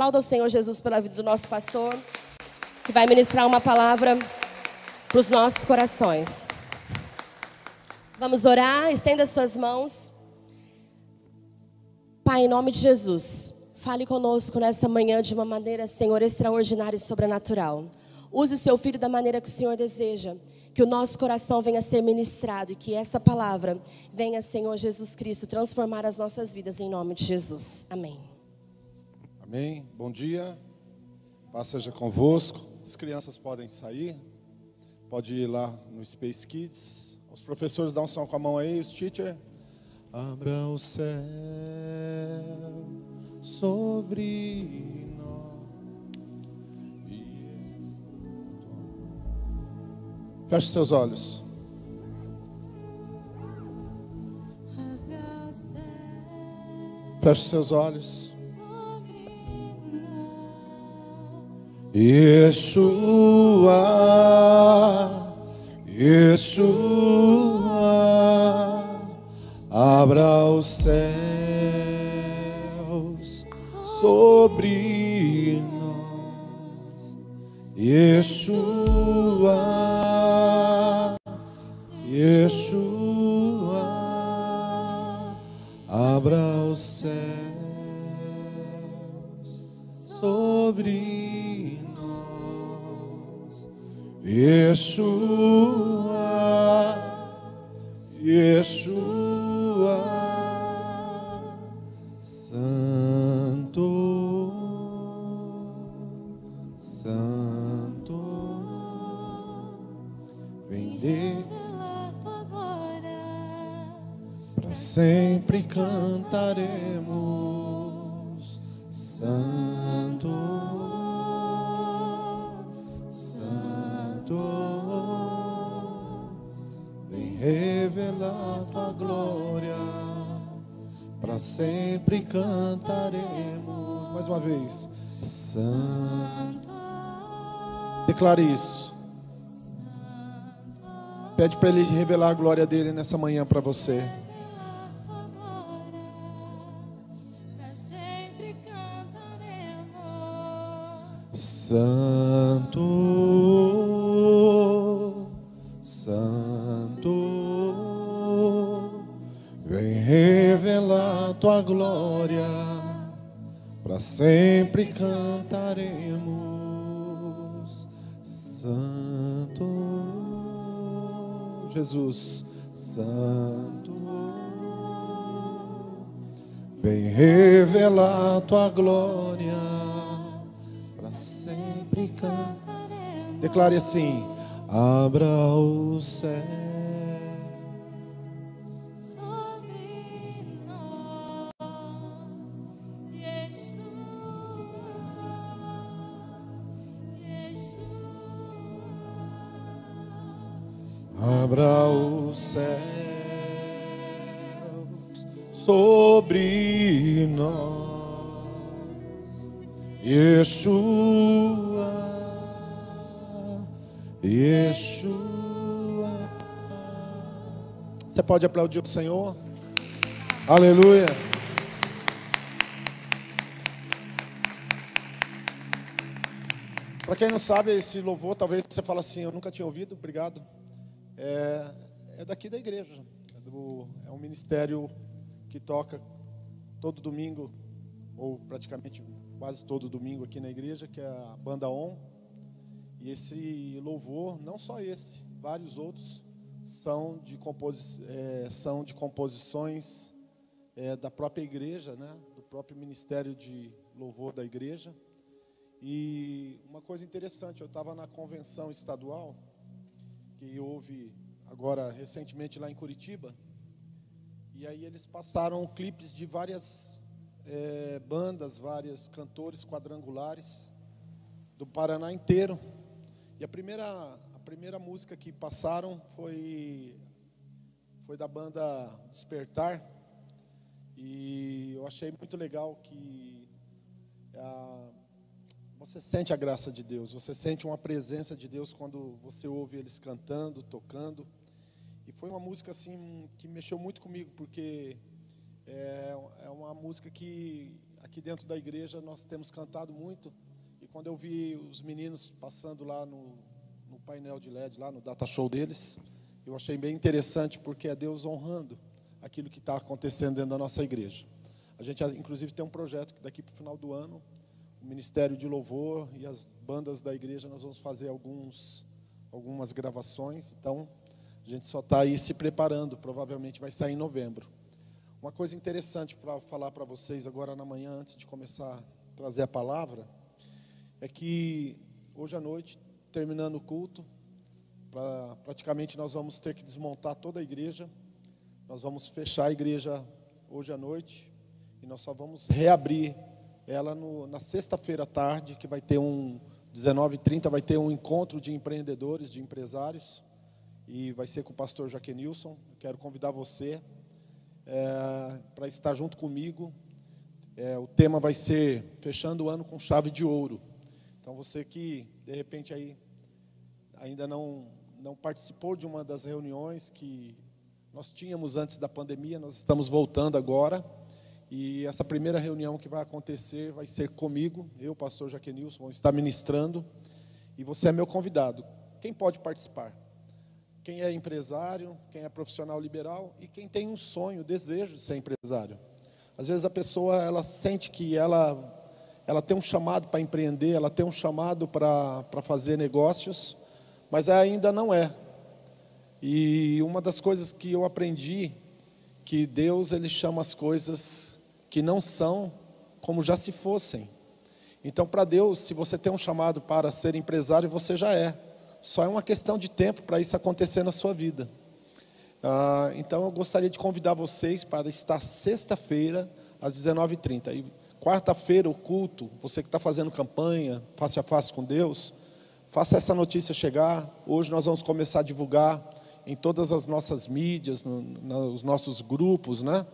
Aplauda o Senhor Jesus pela vida do nosso pastor, que vai ministrar uma palavra para os nossos corações. Vamos orar, estenda suas mãos. Pai, em nome de Jesus, fale conosco nessa manhã de uma maneira, Senhor, extraordinária e sobrenatural. Use o seu filho da maneira que o Senhor deseja. Que o nosso coração venha a ser ministrado e que essa palavra venha, Senhor Jesus Cristo, transformar as nossas vidas em nome de Jesus. Amém. Amém. Bom dia. Paz seja convosco. As crianças podem sair. Pode ir lá no Space Kids. Os professores dão um som com a mão aí, os teacher. Abra o céu sobre Feche seus olhos. Feche seus olhos. Yeshua, Yeshua, abra os céus sobre nós. Yeshua. Yeshua, abra Yeshua, Yeshua, Santo, Santo, vem de sempre cantaremos Santo, glória, para sempre cantaremos. Mais uma vez, Santo. Declare isso. Pede para Ele revelar a glória dele nessa manhã para você. Santo, cantaremos. Santo, Jesus, Santo, vem revelar tua glória Declare assim: abra o céu. Pode aplaudir o Senhor? Aleluia. Para quem não sabe, esse louvor, talvez você fale assim, eu nunca tinha ouvido, obrigado. É, é daqui da igreja. É, do, é um ministério que toca todo domingo, ou praticamente quase todo domingo aqui na igreja, que é a Banda On. E esse louvor, não só esse, vários outros, são de, composi é, são de composições é, da própria igreja, né? do próprio ministério de louvor da igreja. E uma coisa interessante, eu estava na convenção estadual, que houve agora recentemente lá em Curitiba, e aí eles passaram clipes de várias é, bandas, vários cantores quadrangulares do Paraná inteiro. E a primeira, primeira música que passaram foi, foi da banda Despertar. E eu achei muito legal que a, você sente a graça de Deus, você sente uma presença de Deus quando você ouve eles cantando, tocando. E foi uma música assim que mexeu muito comigo, porque é, é uma música que aqui dentro da igreja nós temos cantado muito. E quando eu vi os meninos passando lá no, no painel de LED, lá no data show deles, eu achei bem interessante porque é Deus honrando aquilo que está acontecendo dentro da nossa igreja. A gente, inclusive, tem um projeto que daqui para o final do ano, o Ministério de Louvor e as bandas da igreja, nós vamos fazer alguns, algumas gravações. Então, a gente só está aí se preparando, provavelmente vai sair em novembro. Uma coisa interessante para falar para vocês agora na manhã, antes de começar a trazer a palavra, é que hoje à noite, terminando o culto, pra, praticamente nós vamos ter que desmontar toda a igreja, nós vamos fechar a igreja hoje à noite e nós só vamos reabrir ela no, na sexta-feira à tarde, que vai ter um 19h30, vai ter um encontro de empreendedores, de empresários e vai ser com o pastor Jaquenilson. Quero convidar você é, para estar junto comigo. É, o tema vai ser Fechando o Ano com Chave de Ouro. Então, você que, de repente, aí ainda não, não participou de uma das reuniões que nós tínhamos antes da pandemia, nós estamos voltando agora. E essa primeira reunião que vai acontecer vai ser comigo, eu, pastor Jaquenilson, vou estar ministrando. E você é meu convidado. Quem pode participar? quem é empresário, quem é profissional liberal e quem tem um sonho, desejo de ser empresário. Às vezes a pessoa ela sente que ela ela tem um chamado para empreender, ela tem um chamado para, fazer negócios, mas ainda não é. E uma das coisas que eu aprendi que Deus ele chama as coisas que não são como já se fossem. Então, para Deus, se você tem um chamado para ser empresário, você já é. Só é uma questão de tempo para isso acontecer na sua vida. Ah, então eu gostaria de convidar vocês para estar sexta-feira, às 19h30. Quarta-feira, o culto, você que está fazendo campanha, face a face com Deus, faça essa notícia chegar. Hoje nós vamos começar a divulgar em todas as nossas mídias, no, nos nossos grupos, né?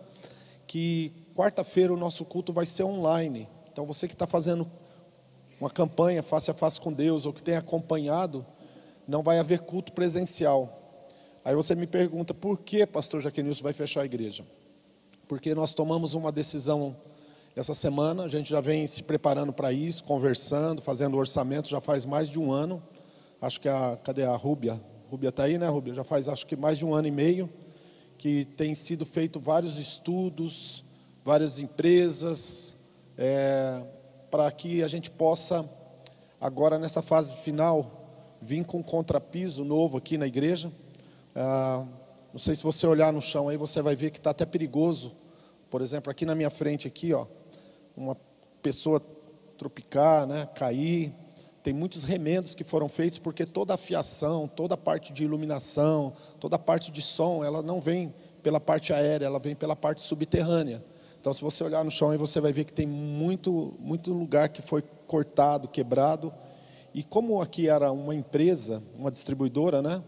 Que quarta-feira o nosso culto vai ser online. Então você que está fazendo uma campanha face a face com Deus, ou que tem acompanhado, não vai haver culto presencial. Aí você me pergunta, por que, pastor Jaquenilson, vai fechar a igreja? Porque nós tomamos uma decisão essa semana, a gente já vem se preparando para isso, conversando, fazendo orçamento, já faz mais de um ano. Acho que a, cadê a Rúbia? Rúbia está aí, né, Rúbia? Já faz acho que mais de um ano e meio que tem sido feito vários estudos, várias empresas, é, para que a gente possa, agora nessa fase final, vim com um contrapiso novo aqui na igreja. Ah, não sei se você olhar no chão aí, você vai ver que está até perigoso. Por exemplo, aqui na minha frente, aqui, ó, uma pessoa tropicar, né, cair. Tem muitos remendos que foram feitos porque toda a fiação, toda a parte de iluminação, toda a parte de som, ela não vem pela parte aérea, ela vem pela parte subterrânea. Então, se você olhar no chão aí, você vai ver que tem muito, muito lugar que foi cortado, quebrado e como aqui era uma empresa, uma distribuidora, né?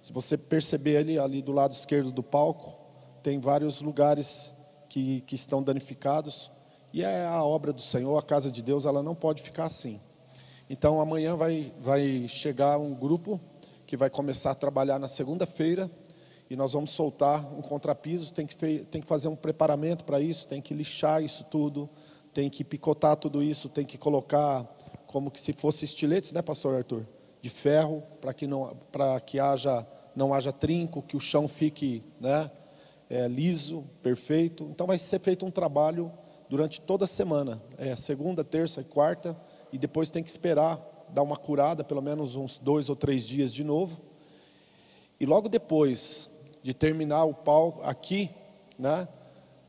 Se você perceber ali, ali do lado esquerdo do palco, tem vários lugares que, que estão danificados. E é a obra do Senhor, a casa de Deus, ela não pode ficar assim. Então amanhã vai, vai chegar um grupo que vai começar a trabalhar na segunda-feira e nós vamos soltar um contrapiso. Tem que, tem que fazer um preparamento para isso, tem que lixar isso tudo, tem que picotar tudo isso, tem que colocar como que se fosse estiletes, né, pastor Arthur? De ferro, para que não para que haja não haja trinco, que o chão fique, né, é, liso, perfeito. Então vai ser feito um trabalho durante toda a semana, é, segunda, terça e quarta, e depois tem que esperar dar uma curada, pelo menos uns dois ou três dias de novo. E logo depois de terminar o pau aqui, né,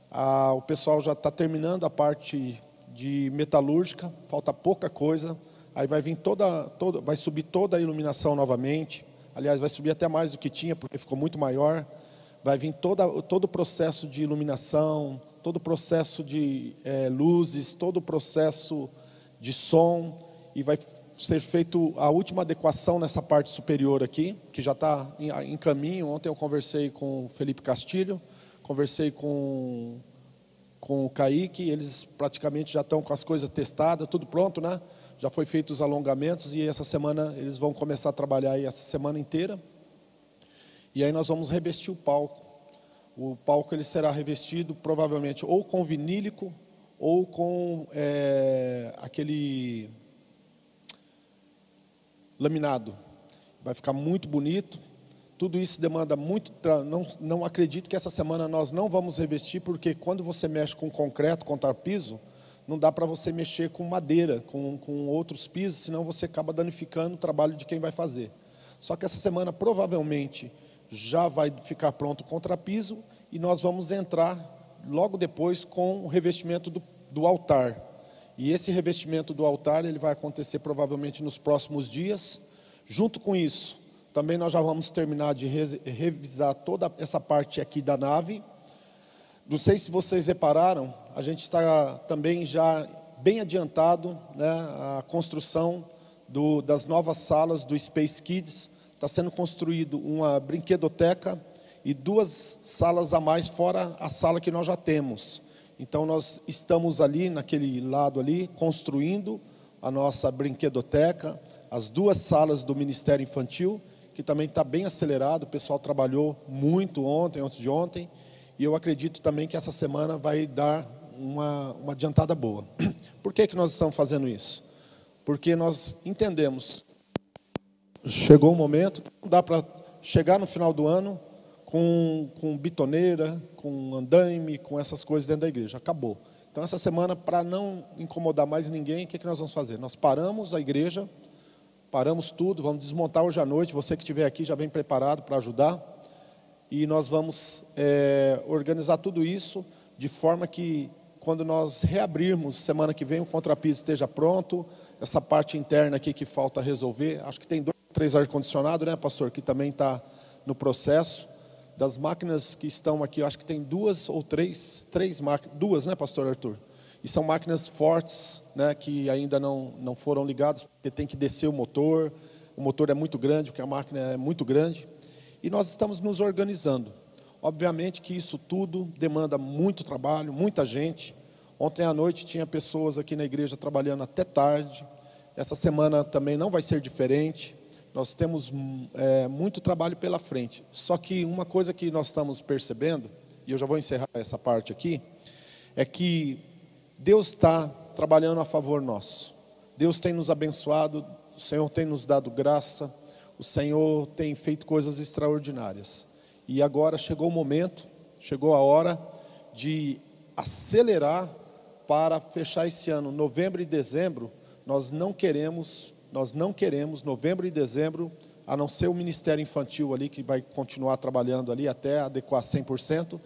a, o pessoal já está terminando a parte de metalúrgica, falta pouca coisa. Aí vai vir toda, toda, vai subir toda a iluminação novamente. Aliás, vai subir até mais do que tinha, porque ficou muito maior. Vai vir toda, todo o processo de iluminação, todo o processo de é, luzes, todo o processo de som. E vai ser feito a última adequação nessa parte superior aqui, que já está em, em caminho. Ontem eu conversei com o Felipe Castilho, conversei com com o Kaique, eles praticamente já estão com as coisas testadas, tudo pronto, né? Já foi feitos os alongamentos e essa semana eles vão começar a trabalhar aí essa semana inteira. E aí nós vamos revestir o palco. O palco ele será revestido provavelmente ou com vinílico ou com é, aquele laminado. Vai ficar muito bonito. Tudo isso demanda muito. Não, não acredito que essa semana nós não vamos revestir, porque quando você mexe com concreto, contar piso, não dá para você mexer com madeira, com, com outros pisos, senão você acaba danificando o trabalho de quem vai fazer. Só que essa semana provavelmente já vai ficar pronto o contrapiso e nós vamos entrar logo depois com o revestimento do, do altar. E esse revestimento do altar ele vai acontecer provavelmente nos próximos dias. Junto com isso, também nós já vamos terminar de revisar toda essa parte aqui da nave. Não sei se vocês repararam, a gente está também já bem adiantado, né, a construção do, das novas salas do Space Kids. Está sendo construído uma brinquedoteca e duas salas a mais fora a sala que nós já temos. Então nós estamos ali naquele lado ali construindo a nossa brinquedoteca, as duas salas do Ministério Infantil, que também está bem acelerado, o pessoal trabalhou muito ontem, antes de ontem, e eu acredito também que essa semana vai dar uma, uma adiantada boa. Por que, que nós estamos fazendo isso? Porque nós entendemos, chegou o momento, não dá para chegar no final do ano com, com bitoneira, com andaime, com essas coisas dentro da igreja. Acabou. Então, essa semana, para não incomodar mais ninguém, o que, que nós vamos fazer? Nós paramos a igreja, paramos tudo, vamos desmontar hoje à noite. Você que estiver aqui já vem preparado para ajudar. E nós vamos é, organizar tudo isso de forma que, quando nós reabrirmos semana que vem, o contrapiso esteja pronto. Essa parte interna aqui que falta resolver. Acho que tem dois, três ar-condicionado, né, pastor? Que também está no processo das máquinas que estão aqui, acho que tem duas ou três, três máquinas, duas, né, pastor Arthur? E são máquinas fortes, né, que ainda não, não foram ligadas, porque tem que descer o motor, o motor é muito grande, porque a máquina é muito grande. E nós estamos nos organizando. Obviamente que isso tudo demanda muito trabalho, muita gente. Ontem à noite tinha pessoas aqui na igreja trabalhando até tarde. Essa semana também não vai ser diferente. Nós temos é, muito trabalho pela frente. Só que uma coisa que nós estamos percebendo, e eu já vou encerrar essa parte aqui, é que Deus está trabalhando a favor nosso. Deus tem nos abençoado, o Senhor tem nos dado graça, o Senhor tem feito coisas extraordinárias. E agora chegou o momento, chegou a hora de acelerar para fechar esse ano, novembro e dezembro. Nós não queremos nós não queremos, novembro e dezembro, a não ser o Ministério Infantil ali, que vai continuar trabalhando ali até adequar 100%,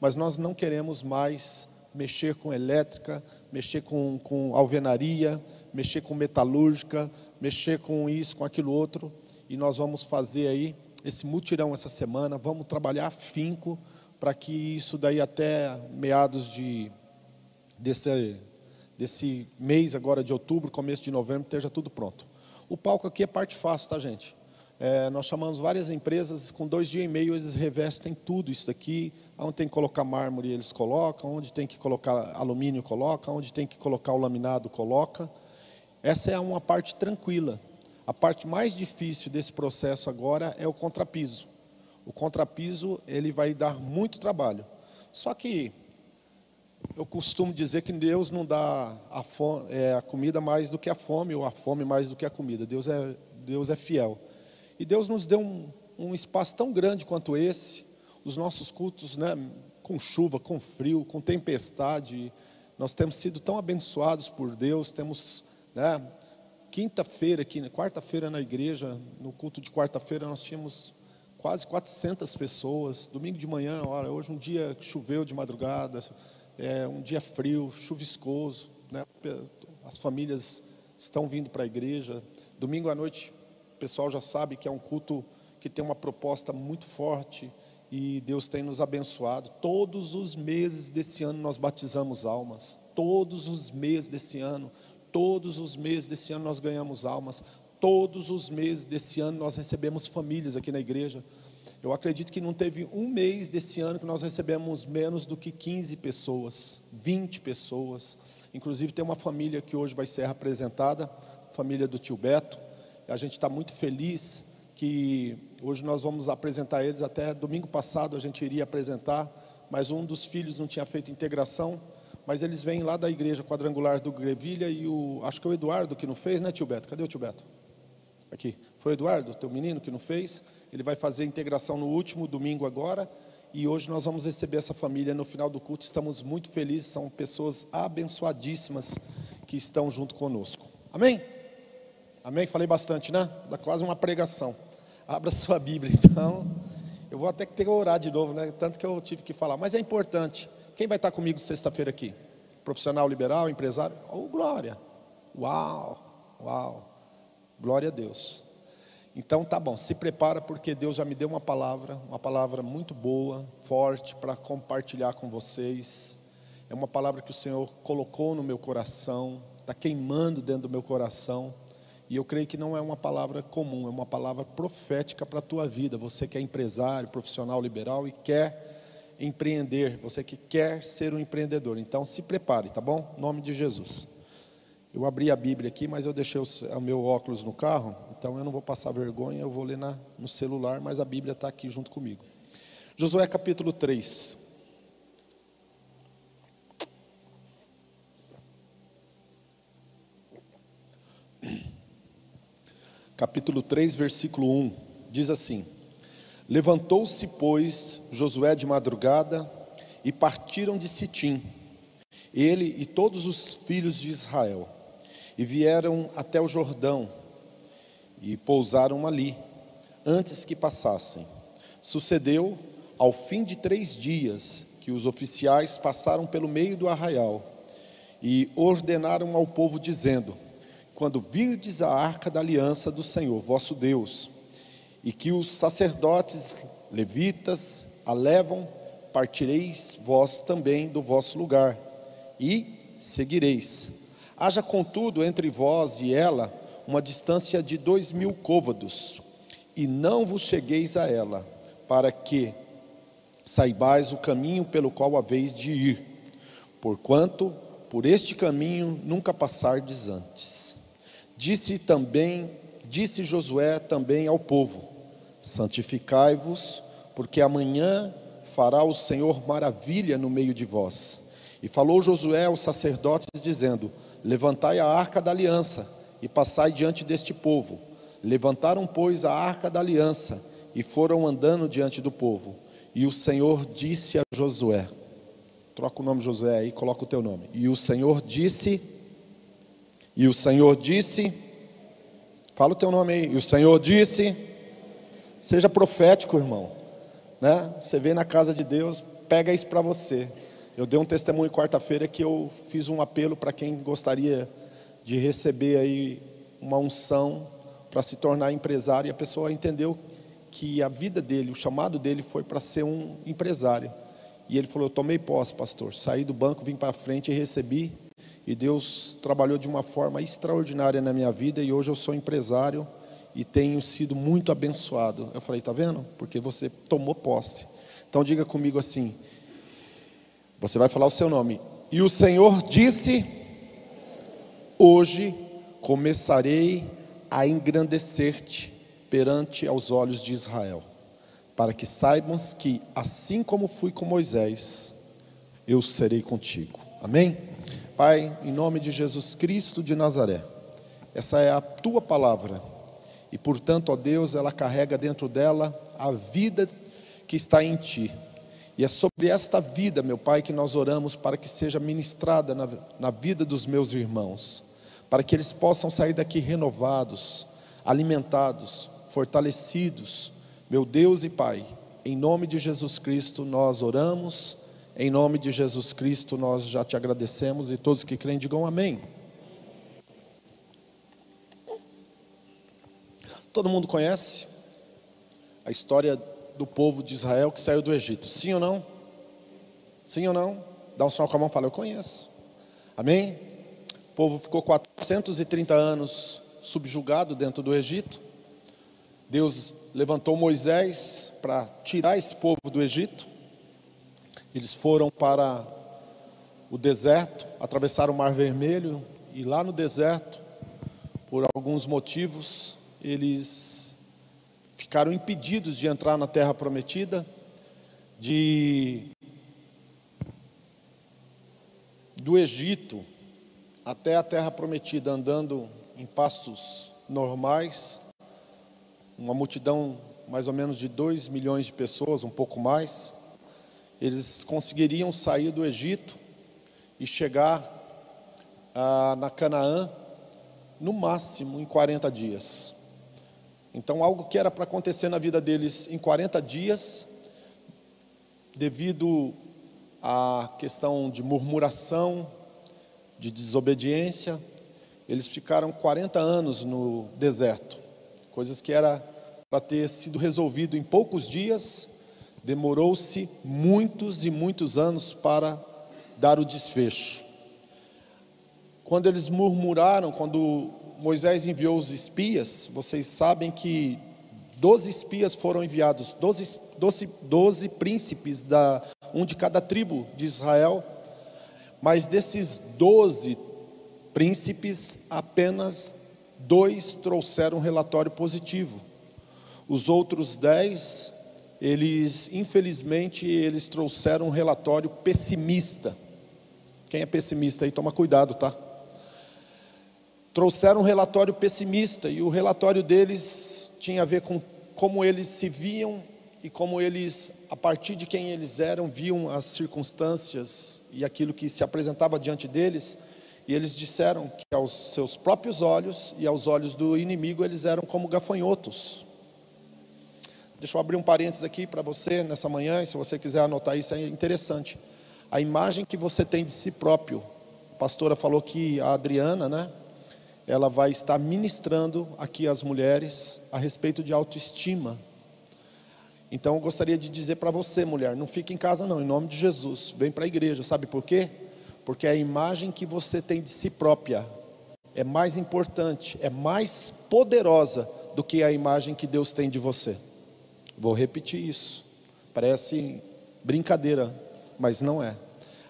mas nós não queremos mais mexer com elétrica, mexer com, com alvenaria, mexer com metalúrgica, mexer com isso, com aquilo outro, e nós vamos fazer aí esse mutirão essa semana, vamos trabalhar afinco para que isso daí até meados de desse, desse mês agora de outubro, começo de novembro, esteja tudo pronto. O palco aqui é parte fácil, tá, gente? É, nós chamamos várias empresas, com dois dias e meio eles revestem tudo isso daqui. Onde tem que colocar mármore, eles colocam. Onde tem que colocar alumínio, coloca. Onde tem que colocar o laminado, coloca. Essa é uma parte tranquila. A parte mais difícil desse processo agora é o contrapiso. O contrapiso ele vai dar muito trabalho. Só que eu costumo dizer que Deus não dá a, fome, é, a comida mais do que a fome, ou a fome mais do que a comida. Deus é, Deus é fiel. E Deus nos deu um, um espaço tão grande quanto esse, os nossos cultos, né, com chuva, com frio, com tempestade. Nós temos sido tão abençoados por Deus, temos, né, quinta-feira aqui, quarta-feira na igreja, no culto de quarta-feira nós tínhamos quase 400 pessoas. Domingo de manhã, olha, hoje um dia choveu de madrugada, é um dia frio, chuviscoso, né? as famílias estão vindo para a igreja. Domingo à noite, o pessoal já sabe que é um culto que tem uma proposta muito forte e Deus tem nos abençoado. Todos os meses desse ano nós batizamos almas. Todos os meses desse ano, todos os meses desse ano nós ganhamos almas. Todos os meses desse ano nós recebemos famílias aqui na igreja. Eu acredito que não teve um mês desse ano que nós recebemos menos do que 15 pessoas, 20 pessoas. Inclusive tem uma família que hoje vai ser apresentada, família do tio Beto. A gente está muito feliz que hoje nós vamos apresentar eles. Até domingo passado a gente iria apresentar, mas um dos filhos não tinha feito integração. mas eles vêm lá da igreja quadrangular do Grevilha e o, acho que é o Eduardo que não fez, né, tio Beto? Cadê o tio Beto? Aqui. Foi o Eduardo, teu menino, que não fez. Ele vai fazer a integração no último domingo agora. E hoje nós vamos receber essa família no final do culto. Estamos muito felizes, são pessoas abençoadíssimas que estão junto conosco. Amém? Amém? Falei bastante, né? Dá quase uma pregação. Abra sua Bíblia, então. Eu vou até ter que orar de novo, né? Tanto que eu tive que falar. Mas é importante. Quem vai estar comigo sexta-feira aqui? Profissional liberal, empresário? Oh, glória! Uau! Uau! Glória a Deus. Então tá bom, se prepara porque Deus já me deu uma palavra, uma palavra muito boa, forte para compartilhar com vocês. É uma palavra que o Senhor colocou no meu coração, está queimando dentro do meu coração. E eu creio que não é uma palavra comum, é uma palavra profética para a tua vida. Você que é empresário, profissional liberal e quer empreender, você que quer ser um empreendedor. Então se prepare, tá bom? Em nome de Jesus. Eu abri a Bíblia aqui, mas eu deixei o, meu óculos no carro, então eu não vou passar vergonha, eu vou ler na, no celular, mas a Bíblia está aqui junto comigo. Josué capítulo 3. Capítulo 3, versículo 1, diz assim: Levantou-se, pois, Josué de madrugada e partiram de Sitim, ele e todos os filhos de Israel e vieram até o Jordão e pousaram ali, antes que passassem. Sucedeu, ao fim de três dias, que os oficiais passaram pelo meio do arraial e ordenaram ao povo, dizendo: Quando virdes a arca da aliança do Senhor, vosso Deus, e que os sacerdotes levitas a levam, partireis vós também do vosso lugar e seguireis Haja, contudo, entre vós e ela uma distância de dois mil côvados, e não vos chegueis a ela, para que saibais o caminho pelo qual haveis de ir, porquanto por este caminho nunca passardes antes. Disse também, disse Josué também ao povo: Santificai-vos, porque amanhã fará o Senhor maravilha no meio de vós. E falou Josué aos sacerdotes, dizendo: Levantai a arca da aliança e passai diante deste povo. Levantaram, pois, a arca da aliança e foram andando diante do povo. E o Senhor disse a Josué: Troca o nome Josué aí, coloca o teu nome. E o Senhor disse: E o Senhor disse: Fala o teu nome aí. E o Senhor disse: Seja profético, irmão. Né? Você vem na casa de Deus, pega isso para você. Eu dei um testemunho quarta-feira que eu fiz um apelo para quem gostaria de receber aí uma unção para se tornar empresário e a pessoa entendeu que a vida dele, o chamado dele foi para ser um empresário. E ele falou: "Eu tomei posse, pastor. Saí do banco, vim para frente e recebi. E Deus trabalhou de uma forma extraordinária na minha vida e hoje eu sou empresário e tenho sido muito abençoado". Eu falei: "Tá vendo? Porque você tomou posse". Então diga comigo assim: você vai falar o seu nome. E o Senhor disse: Hoje começarei a engrandecer-te perante aos olhos de Israel, para que saibamos que, assim como fui com Moisés, eu serei contigo. Amém? Pai, em nome de Jesus Cristo de Nazaré, essa é a tua palavra, e portanto, ó Deus, ela carrega dentro dela a vida que está em ti e é sobre esta vida, meu Pai, que nós oramos para que seja ministrada na, na vida dos meus irmãos, para que eles possam sair daqui renovados, alimentados, fortalecidos. Meu Deus e Pai, em nome de Jesus Cristo nós oramos, em nome de Jesus Cristo nós já te agradecemos e todos que creem digam amém. Todo mundo conhece a história do povo de Israel que saiu do Egito. Sim ou não? Sim ou não? Dá um sinal com a mão e fala, eu conheço. Amém? O povo ficou 430 anos subjugado dentro do Egito. Deus levantou Moisés para tirar esse povo do Egito. Eles foram para o deserto, atravessaram o Mar Vermelho e lá no deserto, por alguns motivos, eles ficaram impedidos de entrar na terra prometida, de, do Egito até a terra prometida, andando em passos normais, uma multidão mais ou menos de 2 milhões de pessoas, um pouco mais, eles conseguiriam sair do Egito e chegar ah, na Canaã no máximo em 40 dias. Então, algo que era para acontecer na vida deles em 40 dias, devido à questão de murmuração, de desobediência, eles ficaram 40 anos no deserto, coisas que era para ter sido resolvido em poucos dias, demorou-se muitos e muitos anos para dar o desfecho. Quando eles murmuraram, quando Moisés enviou os espias, vocês sabem que doze espias foram enviados, doze, doze, doze príncipes, da, um de cada tribo de Israel, mas desses doze príncipes, apenas dois trouxeram relatório positivo. Os outros dez, eles, infelizmente, eles trouxeram um relatório pessimista. Quem é pessimista aí, toma cuidado, tá? Trouxeram um relatório pessimista e o relatório deles tinha a ver com como eles se viam e como eles, a partir de quem eles eram, viam as circunstâncias e aquilo que se apresentava diante deles e eles disseram que aos seus próprios olhos e aos olhos do inimigo eles eram como gafanhotos. Deixa eu abrir um parênteses aqui para você nessa manhã, e se você quiser anotar isso, é interessante. A imagem que você tem de si próprio. A pastora falou que a Adriana, né? Ela vai estar ministrando aqui às mulheres a respeito de autoestima. Então eu gostaria de dizer para você, mulher, não fique em casa não, em nome de Jesus. Vem para a igreja, sabe por quê? porque a imagem que você tem de si própria é mais importante, é mais poderosa do que a imagem que Deus tem de você. Vou repetir isso. Parece brincadeira, mas não é.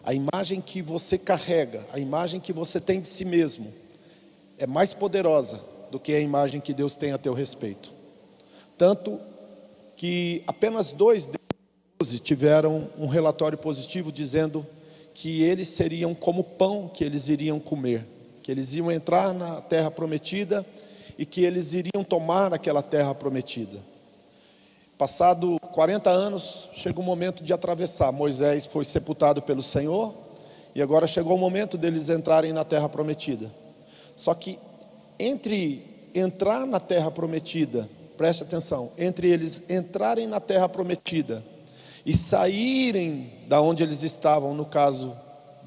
A imagem que você carrega, a imagem que você tem de si mesmo, é mais poderosa do que a imagem que Deus tem a teu respeito. Tanto que apenas dois deles tiveram um relatório positivo dizendo que eles seriam como pão que eles iriam comer, que eles iam entrar na terra prometida e que eles iriam tomar aquela terra prometida. Passado 40 anos, chega o momento de atravessar. Moisés foi sepultado pelo Senhor e agora chegou o momento deles entrarem na terra prometida. Só que entre entrar na terra prometida, preste atenção, entre eles entrarem na terra prometida e saírem da onde eles estavam, no caso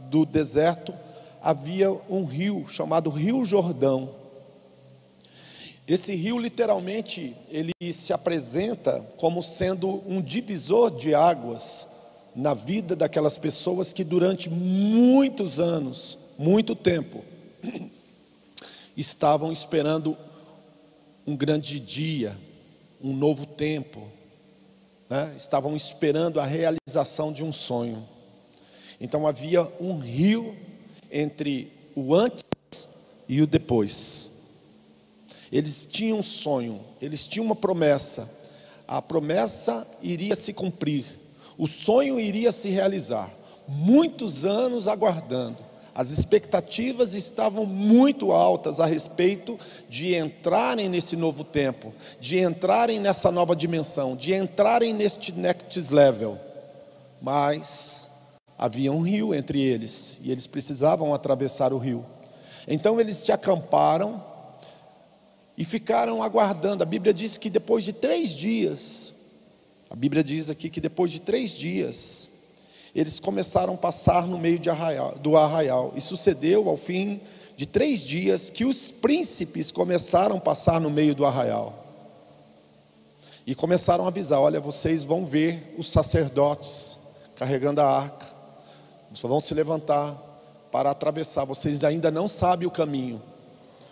do deserto, havia um rio chamado Rio Jordão. Esse rio literalmente ele se apresenta como sendo um divisor de águas na vida daquelas pessoas que durante muitos anos, muito tempo, estavam esperando um grande dia, um novo tempo, né, estavam esperando a realização de um sonho. Então havia um rio entre o antes e o depois. Eles tinham um sonho, eles tinham uma promessa. A promessa iria se cumprir, o sonho iria se realizar. Muitos anos aguardando. As expectativas estavam muito altas a respeito de entrarem nesse novo tempo, de entrarem nessa nova dimensão, de entrarem neste next level. Mas havia um rio entre eles e eles precisavam atravessar o rio. Então eles se acamparam e ficaram aguardando. A Bíblia diz que depois de três dias, a Bíblia diz aqui que depois de três dias, eles começaram a passar no meio arraial, do arraial. E sucedeu ao fim de três dias que os príncipes começaram a passar no meio do arraial. E começaram a avisar: olha, vocês vão ver os sacerdotes carregando a arca, só vão se levantar para atravessar. Vocês ainda não sabem o caminho,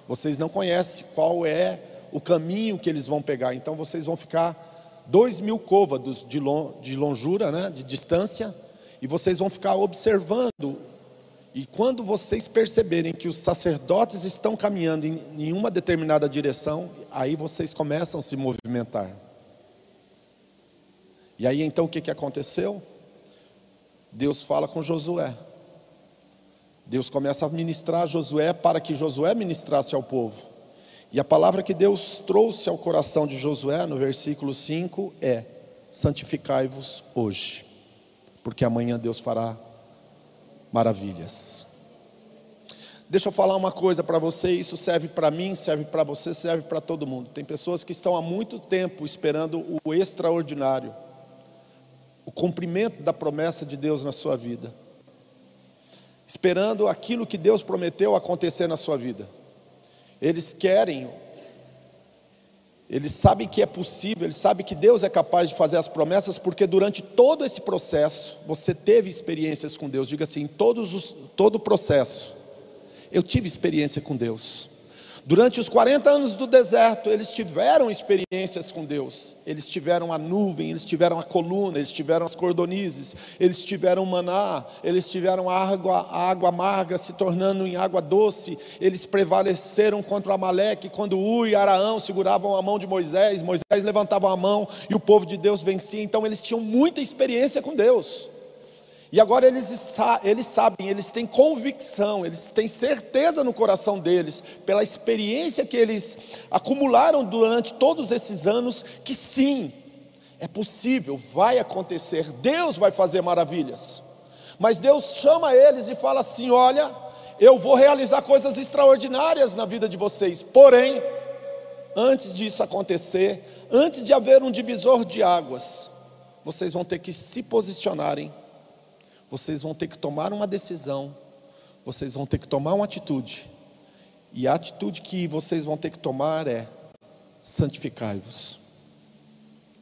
vocês não conhecem qual é o caminho que eles vão pegar. Então vocês vão ficar dois mil côvados de, longura, né, de distância, e vocês vão ficar observando. E quando vocês perceberem que os sacerdotes estão caminhando em, em uma determinada direção, aí vocês começam a se movimentar. E aí então o que, que aconteceu? Deus fala com Josué. Deus começa a ministrar a Josué para que Josué ministrasse ao povo. E a palavra que Deus trouxe ao coração de Josué, no versículo 5, é: santificai-vos hoje, porque amanhã Deus fará maravilhas. Deixa eu falar uma coisa para você, isso serve para mim, serve para você, serve para todo mundo. Tem pessoas que estão há muito tempo esperando o extraordinário, o cumprimento da promessa de Deus na sua vida, esperando aquilo que Deus prometeu acontecer na sua vida. Eles querem, eles sabem que é possível, eles sabem que Deus é capaz de fazer as promessas, porque durante todo esse processo você teve experiências com Deus. Diga assim, todos os, todo o processo eu tive experiência com Deus. Durante os 40 anos do deserto, eles tiveram experiências com Deus. Eles tiveram a nuvem, eles tiveram a coluna, eles tiveram as cordonizes, eles tiveram maná, eles tiveram a água, a água amarga se tornando em água doce. Eles prevaleceram contra Amaleque quando U e Araão seguravam a mão de Moisés, Moisés levantava a mão e o povo de Deus vencia. Então eles tinham muita experiência com Deus. E agora eles, eles sabem, eles têm convicção, eles têm certeza no coração deles, pela experiência que eles acumularam durante todos esses anos, que sim, é possível, vai acontecer, Deus vai fazer maravilhas. Mas Deus chama eles e fala assim: olha, eu vou realizar coisas extraordinárias na vida de vocês, porém, antes disso acontecer, antes de haver um divisor de águas, vocês vão ter que se posicionarem vocês vão ter que tomar uma decisão, vocês vão ter que tomar uma atitude. E a atitude que vocês vão ter que tomar é: santificai-vos.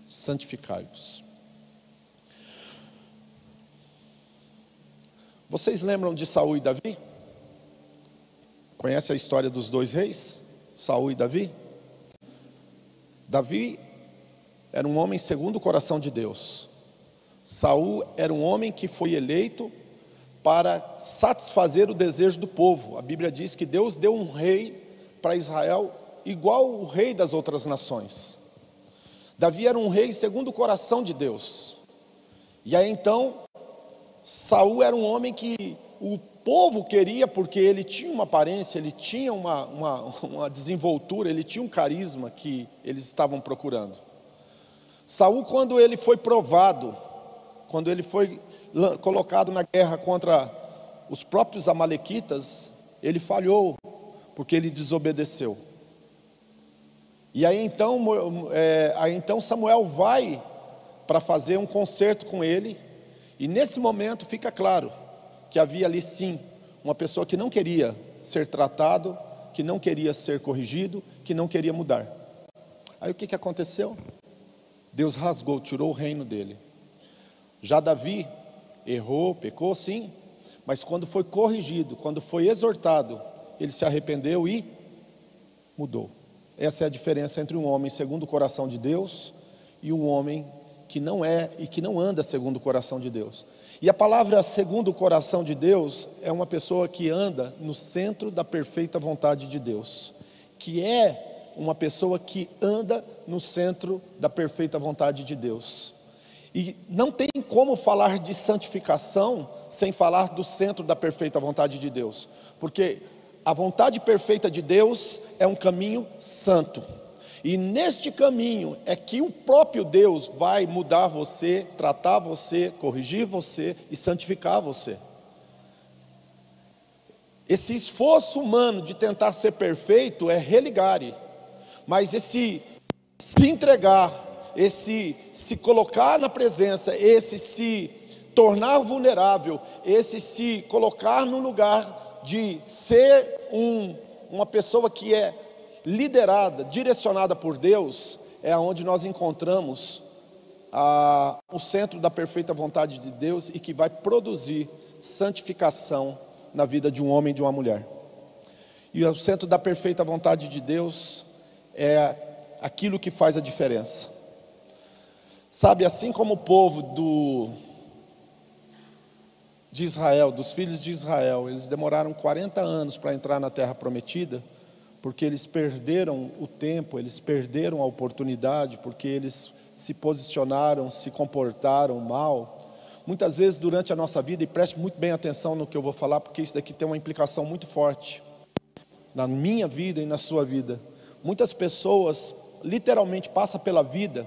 Santificai-vos. Vocês lembram de Saul e Davi? Conhece a história dos dois reis, Saul e Davi? Davi era um homem segundo o coração de Deus. Saul era um homem que foi eleito para satisfazer o desejo do povo. A Bíblia diz que Deus deu um rei para Israel igual o rei das outras nações. Davi era um rei segundo o coração de Deus. E aí então Saul era um homem que o povo queria porque ele tinha uma aparência, ele tinha uma, uma, uma desenvoltura, ele tinha um carisma que eles estavam procurando. Saul, quando ele foi provado quando ele foi colocado na guerra contra os próprios Amalequitas, ele falhou, porque ele desobedeceu. E aí então, é, aí então Samuel vai para fazer um concerto com ele, e nesse momento fica claro que havia ali sim uma pessoa que não queria ser tratado, que não queria ser corrigido, que não queria mudar. Aí o que, que aconteceu? Deus rasgou, tirou o reino dele. Já Davi errou, pecou sim, mas quando foi corrigido, quando foi exortado, ele se arrependeu e mudou. Essa é a diferença entre um homem segundo o coração de Deus e um homem que não é e que não anda segundo o coração de Deus. E a palavra segundo o coração de Deus é uma pessoa que anda no centro da perfeita vontade de Deus, que é uma pessoa que anda no centro da perfeita vontade de Deus. E não tem como falar de santificação sem falar do centro da perfeita vontade de Deus, porque a vontade perfeita de Deus é um caminho santo. E neste caminho é que o próprio Deus vai mudar você, tratar você, corrigir você e santificar você. Esse esforço humano de tentar ser perfeito é religare, mas esse se entregar esse se colocar na presença, esse se tornar vulnerável, esse se colocar no lugar de ser um, uma pessoa que é liderada, direcionada por Deus, é aonde nós encontramos a, o centro da perfeita vontade de Deus e que vai produzir santificação na vida de um homem e de uma mulher. E o centro da perfeita vontade de Deus é aquilo que faz a diferença. Sabe, assim como o povo do, de Israel, dos filhos de Israel, eles demoraram 40 anos para entrar na terra prometida, porque eles perderam o tempo, eles perderam a oportunidade, porque eles se posicionaram, se comportaram mal. Muitas vezes durante a nossa vida, e preste muito bem atenção no que eu vou falar, porque isso daqui tem uma implicação muito forte na minha vida e na sua vida. Muitas pessoas literalmente passam pela vida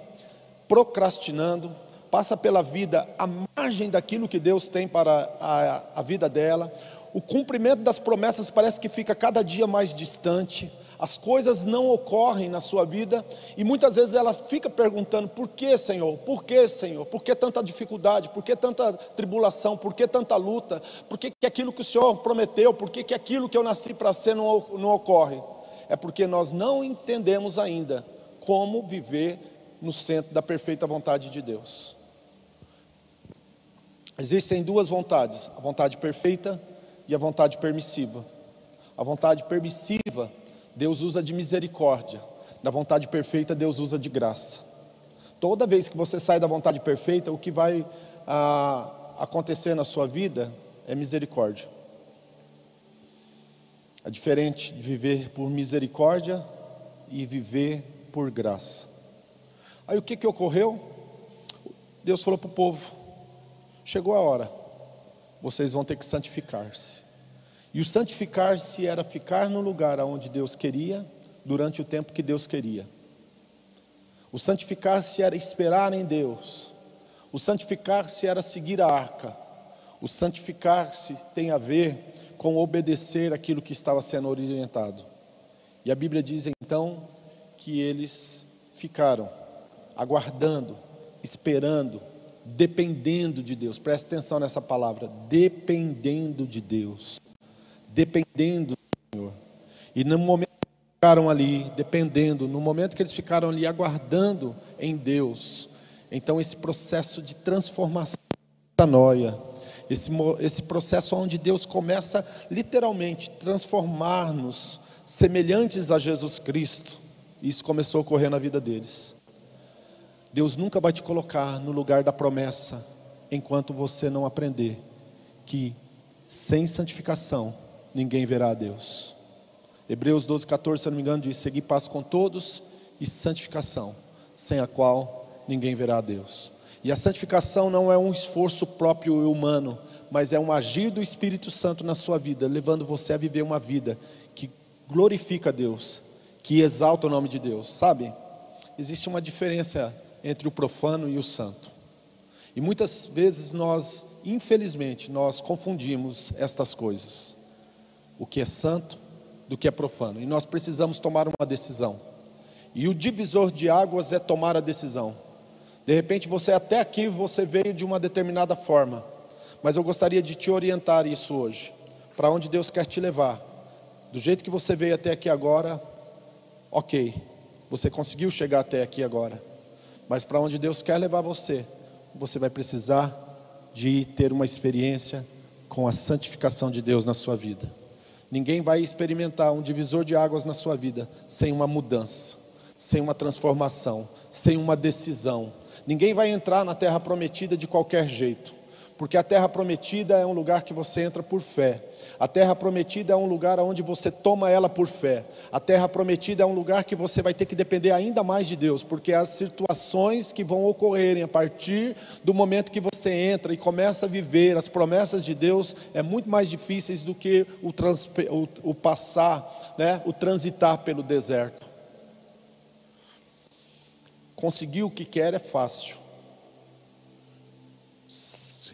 procrastinando, passa pela vida à margem daquilo que Deus tem para a, a vida dela. O cumprimento das promessas parece que fica cada dia mais distante as coisas não ocorrem na sua vida e muitas vezes ela fica perguntando: por que, Senhor? Por que, Senhor? Por que tanta dificuldade? Por que tanta tribulação? Por que tanta luta? Por que, que aquilo que o Senhor prometeu? Por que, que aquilo que eu nasci para ser não, não ocorre? É porque nós não entendemos ainda como viver no centro da perfeita vontade de Deus. Existem duas vontades: a vontade perfeita e a vontade permissiva. A vontade permissiva Deus usa de misericórdia. Da vontade perfeita, Deus usa de graça. Toda vez que você sai da vontade perfeita, o que vai ah, acontecer na sua vida é misericórdia. É diferente de viver por misericórdia e viver por graça. Aí o que, que ocorreu? Deus falou para o povo: chegou a hora, vocês vão ter que santificar-se. E o santificar-se era ficar no lugar onde Deus queria, durante o tempo que Deus queria. O santificar-se era esperar em Deus. O santificar-se era seguir a arca. O santificar-se tem a ver com obedecer aquilo que estava sendo orientado. E a Bíblia diz então que eles ficaram aguardando, esperando, dependendo de Deus. Preste atenção nessa palavra, dependendo de Deus dependendo do Senhor. E no momento que eles ficaram ali, dependendo, no momento que eles ficaram ali aguardando em Deus, então esse processo de transformação da noia, esse, esse processo onde Deus começa literalmente transformar-nos semelhantes a Jesus Cristo, isso começou a ocorrer na vida deles. Deus nunca vai te colocar no lugar da promessa enquanto você não aprender que sem santificação ninguém verá a Deus. Hebreus 12, 14, se não me engano, diz: Segui paz com todos e santificação, sem a qual ninguém verá a Deus. E a santificação não é um esforço próprio humano, mas é um agir do Espírito Santo na sua vida, levando você a viver uma vida que glorifica a Deus, que exalta o nome de Deus. Sabe? Existe uma diferença entre o profano e o santo. E muitas vezes nós, infelizmente, nós confundimos estas coisas o que é santo do que é profano. E nós precisamos tomar uma decisão. E o divisor de águas é tomar a decisão. De repente você até aqui você veio de uma determinada forma, mas eu gostaria de te orientar isso hoje, para onde Deus quer te levar. Do jeito que você veio até aqui agora, OK. Você conseguiu chegar até aqui agora. Mas para onde Deus quer levar você, você vai precisar de ter uma experiência com a santificação de Deus na sua vida. Ninguém vai experimentar um divisor de águas na sua vida sem uma mudança, sem uma transformação, sem uma decisão. Ninguém vai entrar na terra prometida de qualquer jeito, porque a terra prometida é um lugar que você entra por fé. A terra prometida é um lugar onde você toma ela por fé. A terra prometida é um lugar que você vai ter que depender ainda mais de Deus, porque as situações que vão ocorrerem a partir do momento que você entra e começa a viver as promessas de Deus é muito mais difíceis do que o, o, o passar, né, o transitar pelo deserto. Conseguir o que quer é fácil.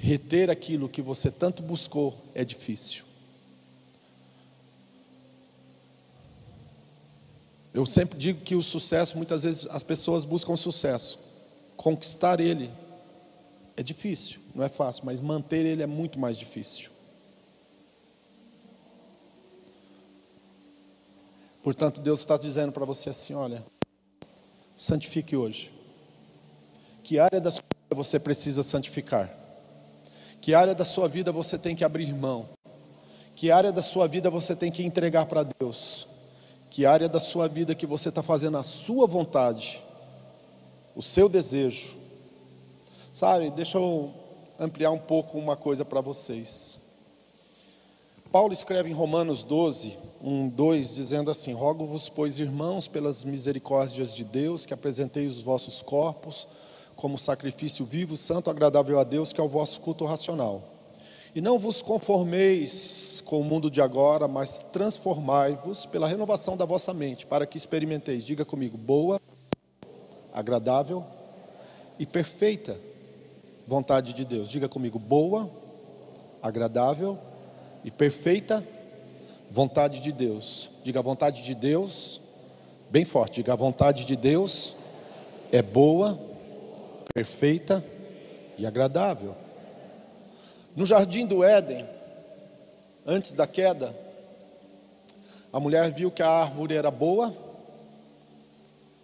Reter aquilo que você tanto buscou é difícil. Eu sempre digo que o sucesso, muitas vezes as pessoas buscam sucesso. Conquistar ele é difícil, não é fácil, mas manter ele é muito mais difícil. Portanto, Deus está dizendo para você assim: olha, santifique hoje. Que área da sua vida você precisa santificar? Que área da sua vida você tem que abrir mão? Que área da sua vida você tem que entregar para Deus? Que área da sua vida que você está fazendo a sua vontade, o seu desejo. Sabe, deixa eu ampliar um pouco uma coisa para vocês. Paulo escreve em Romanos 12, 1, 2, dizendo assim: Rogo-vos, pois, irmãos, pelas misericórdias de Deus, que apresentei os vossos corpos como sacrifício vivo, santo, agradável a Deus, que é o vosso culto racional. E não vos conformeis com o mundo de agora, mas transformai-vos pela renovação da vossa mente, para que experimenteis, diga comigo, boa, agradável e perfeita vontade de Deus. Diga comigo, boa, agradável e perfeita vontade de Deus. Diga a vontade de Deus, bem forte, diga a vontade de Deus é boa, perfeita e agradável. No jardim do Éden, antes da queda, a mulher viu que a árvore era boa,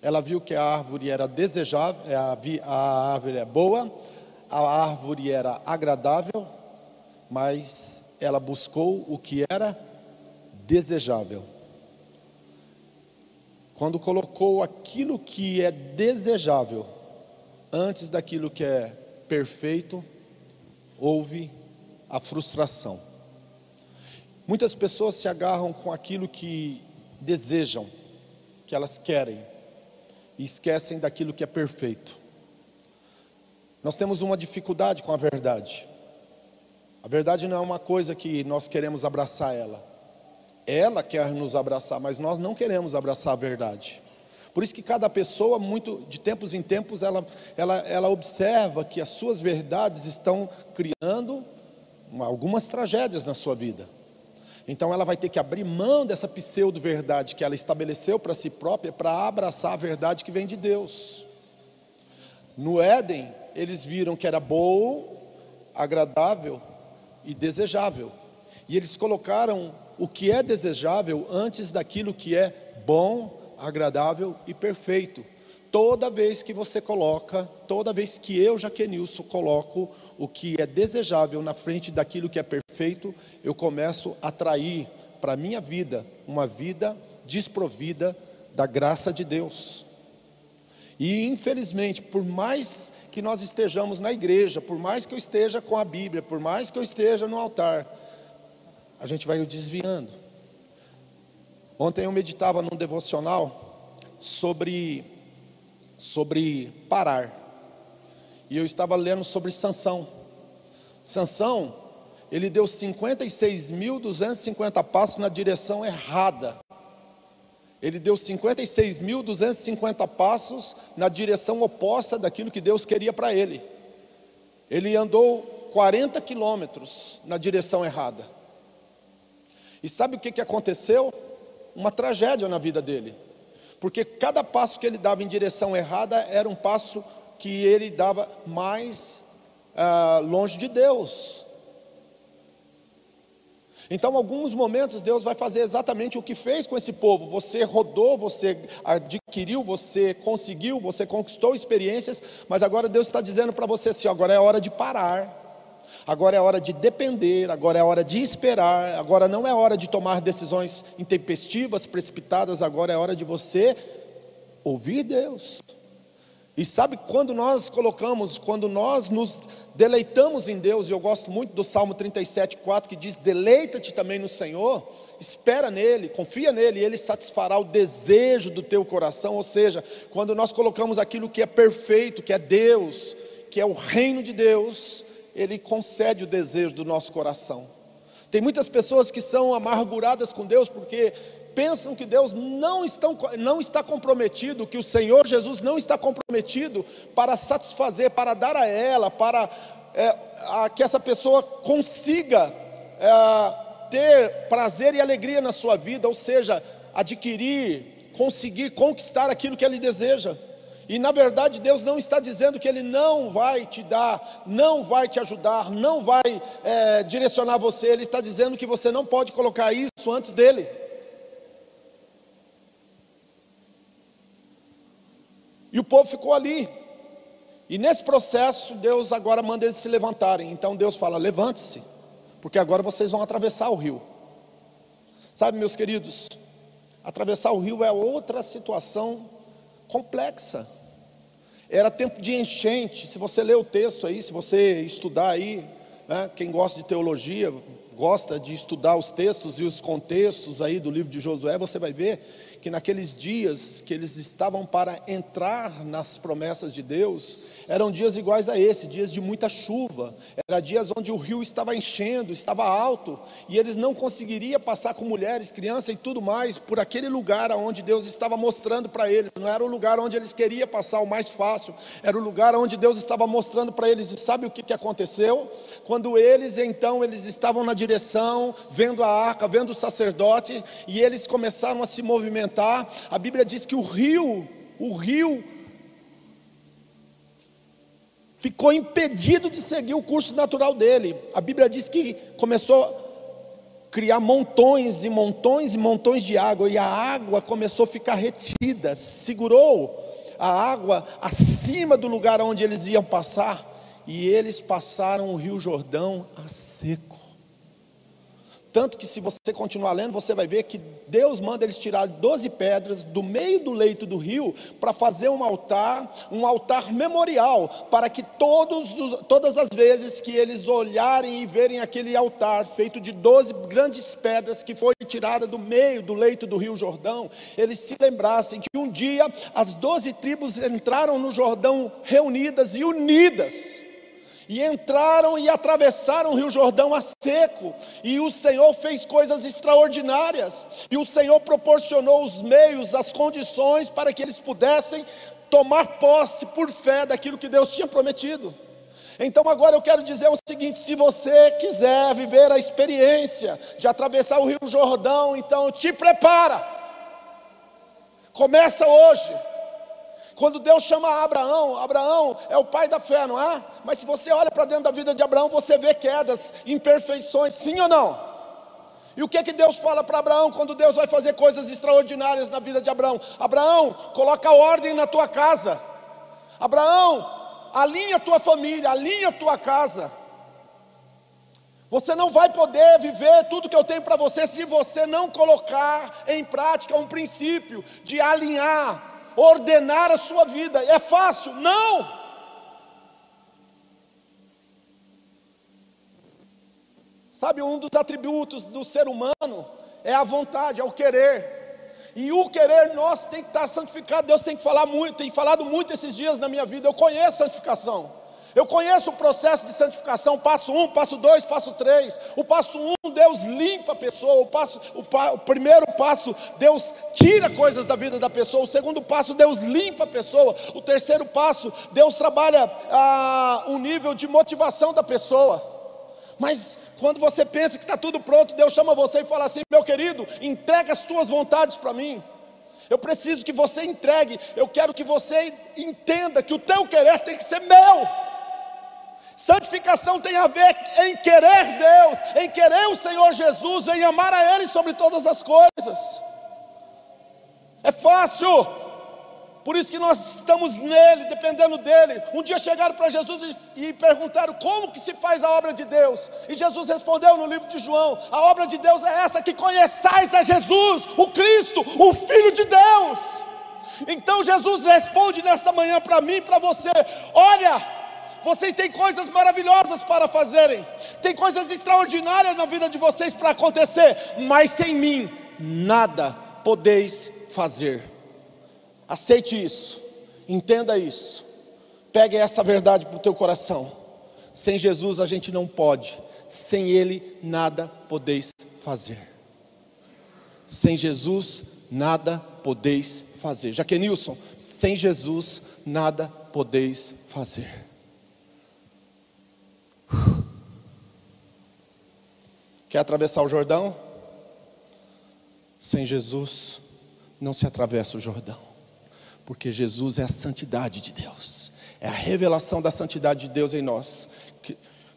ela viu que a árvore era desejável, é, a árvore é boa, a árvore era agradável, mas ela buscou o que era desejável. Quando colocou aquilo que é desejável antes daquilo que é perfeito, houve a frustração. Muitas pessoas se agarram com aquilo que desejam, que elas querem, e esquecem daquilo que é perfeito. Nós temos uma dificuldade com a verdade. A verdade não é uma coisa que nós queremos abraçar ela. Ela quer nos abraçar, mas nós não queremos abraçar a verdade. Por isso que cada pessoa, muito de tempos em tempos, ela, ela, ela observa que as suas verdades estão criando algumas tragédias na sua vida. Então ela vai ter que abrir mão dessa pseudo-verdade que ela estabeleceu para si própria para abraçar a verdade que vem de Deus. No Éden, eles viram que era bom, agradável e desejável. E eles colocaram o que é desejável antes daquilo que é bom, agradável e perfeito. Toda vez que você coloca, toda vez que eu, Jaquenilson, coloco o que é desejável na frente daquilo que é perfeito, eu começo a atrair para a minha vida uma vida desprovida da graça de Deus. E infelizmente, por mais que nós estejamos na igreja, por mais que eu esteja com a Bíblia, por mais que eu esteja no altar, a gente vai desviando. Ontem eu meditava num devocional sobre sobre parar. E eu estava lendo sobre Sansão. Sansão, ele deu 56.250 passos na direção errada. Ele deu 56.250 passos na direção oposta daquilo que Deus queria para ele. Ele andou 40 quilômetros na direção errada. E sabe o que, que aconteceu? Uma tragédia na vida dele. Porque cada passo que ele dava em direção errada era um passo que ele dava mais ah, longe de Deus. Então, alguns momentos Deus vai fazer exatamente o que fez com esse povo. Você rodou, você adquiriu, você conseguiu, você conquistou experiências, mas agora Deus está dizendo para você assim: agora é hora de parar. Agora é hora de depender, agora é hora de esperar, agora não é hora de tomar decisões intempestivas, precipitadas, agora é hora de você ouvir Deus. E sabe quando nós colocamos, quando nós nos deleitamos em Deus, e eu gosto muito do Salmo 37, 4, que diz: Deleita-te também no Senhor, espera nele, confia nele, e ele satisfará o desejo do teu coração. Ou seja, quando nós colocamos aquilo que é perfeito, que é Deus, que é o reino de Deus, ele concede o desejo do nosso coração. Tem muitas pessoas que são amarguradas com Deus porque pensam que Deus não, estão, não está comprometido, que o Senhor Jesus não está comprometido para satisfazer, para dar a ela, para é, a, que essa pessoa consiga é, ter prazer e alegria na sua vida, ou seja, adquirir, conseguir conquistar aquilo que ele deseja. E na verdade Deus não está dizendo que Ele não vai te dar, não vai te ajudar, não vai é, direcionar você, Ele está dizendo que você não pode colocar isso antes dele. E o povo ficou ali. E nesse processo, Deus agora manda eles se levantarem. Então Deus fala: levante-se, porque agora vocês vão atravessar o rio. Sabe, meus queridos, atravessar o rio é outra situação complexa. Era tempo de enchente. Se você ler o texto aí, se você estudar aí, né, quem gosta de teologia, gosta de estudar os textos e os contextos aí do livro de Josué, você vai ver que naqueles dias que eles estavam para entrar nas promessas de Deus, eram dias iguais a esse, dias de muita chuva, era dias onde o rio estava enchendo, estava alto, e eles não conseguiriam passar com mulheres, crianças e tudo mais por aquele lugar onde Deus estava mostrando para eles. Não era o lugar onde eles queriam passar o mais fácil, era o lugar onde Deus estava mostrando para eles. E sabe o que, que aconteceu? Quando eles então eles estavam na direção, vendo a arca, vendo o sacerdote, e eles começaram a se movimentar. A Bíblia diz que o rio, o rio ficou impedido de seguir o curso natural dele. A Bíblia diz que começou a criar montões e montões e montões de água, e a água começou a ficar retida, segurou a água acima do lugar onde eles iam passar, e eles passaram o Rio Jordão a seco. Tanto que se você continuar lendo, você vai ver que Deus manda eles tirar 12 pedras do meio do leito do rio para fazer um altar, um altar memorial, para que todos, todas as vezes que eles olharem e verem aquele altar feito de 12 grandes pedras que foi tirada do meio do leito do rio Jordão, eles se lembrassem que um dia as 12 tribos entraram no Jordão reunidas e unidas e entraram e atravessaram o Rio Jordão a seco, e o Senhor fez coisas extraordinárias, e o Senhor proporcionou os meios, as condições para que eles pudessem tomar posse por fé daquilo que Deus tinha prometido. Então agora eu quero dizer o seguinte: se você quiser viver a experiência de atravessar o Rio Jordão, então te prepara. Começa hoje. Quando Deus chama Abraão, Abraão é o pai da fé, não é? Mas se você olha para dentro da vida de Abraão, você vê quedas, imperfeições, sim ou não? E o que que Deus fala para Abraão quando Deus vai fazer coisas extraordinárias na vida de Abraão? Abraão, coloca ordem na tua casa. Abraão, alinha a tua família, alinha a tua casa. Você não vai poder viver tudo que eu tenho para você se você não colocar em prática um princípio de alinhar ordenar a sua vida. É fácil? Não. Sabe, um dos atributos do ser humano é a vontade, é o querer. E o querer nosso tem que estar santificado. Deus tem que falar muito, tem falado muito esses dias na minha vida. Eu conheço santificação. Eu conheço o processo de santificação, passo um, passo dois, passo três. O passo um, Deus limpa a pessoa. O, passo, o, o primeiro passo, Deus tira coisas da vida da pessoa. O segundo passo, Deus limpa a pessoa. O terceiro passo, Deus trabalha ah, o nível de motivação da pessoa. Mas quando você pensa que está tudo pronto, Deus chama você e fala assim: meu querido, entrega as tuas vontades para mim. Eu preciso que você entregue. Eu quero que você entenda que o teu querer tem que ser meu. Santificação tem a ver em querer Deus, em querer o Senhor Jesus, em amar a Ele sobre todas as coisas. É fácil, por isso que nós estamos nele, dependendo dele. Um dia chegaram para Jesus e, perguntaram como que se faz a obra de Deus. E Jesus respondeu no livro de João: a obra de Deus é essa, que conheçais a Jesus, o Cristo, o Filho de Deus. Então Jesus responde nessa manhã para mim e para você: olha, vocês têm coisas maravilhosas para fazerem, tem coisas extraordinárias na vida de vocês para acontecer, mas sem mim nada podeis fazer. Aceite isso, entenda isso, pegue essa verdade para o teu coração. Sem Jesus a gente não pode, sem Ele nada podeis fazer. Sem Jesus nada podeis fazer. Jaquenilson, sem Jesus nada podeis fazer. Quer atravessar o Jordão? Sem Jesus, não se atravessa o Jordão, porque Jesus é a santidade de Deus, é a revelação da santidade de Deus em nós.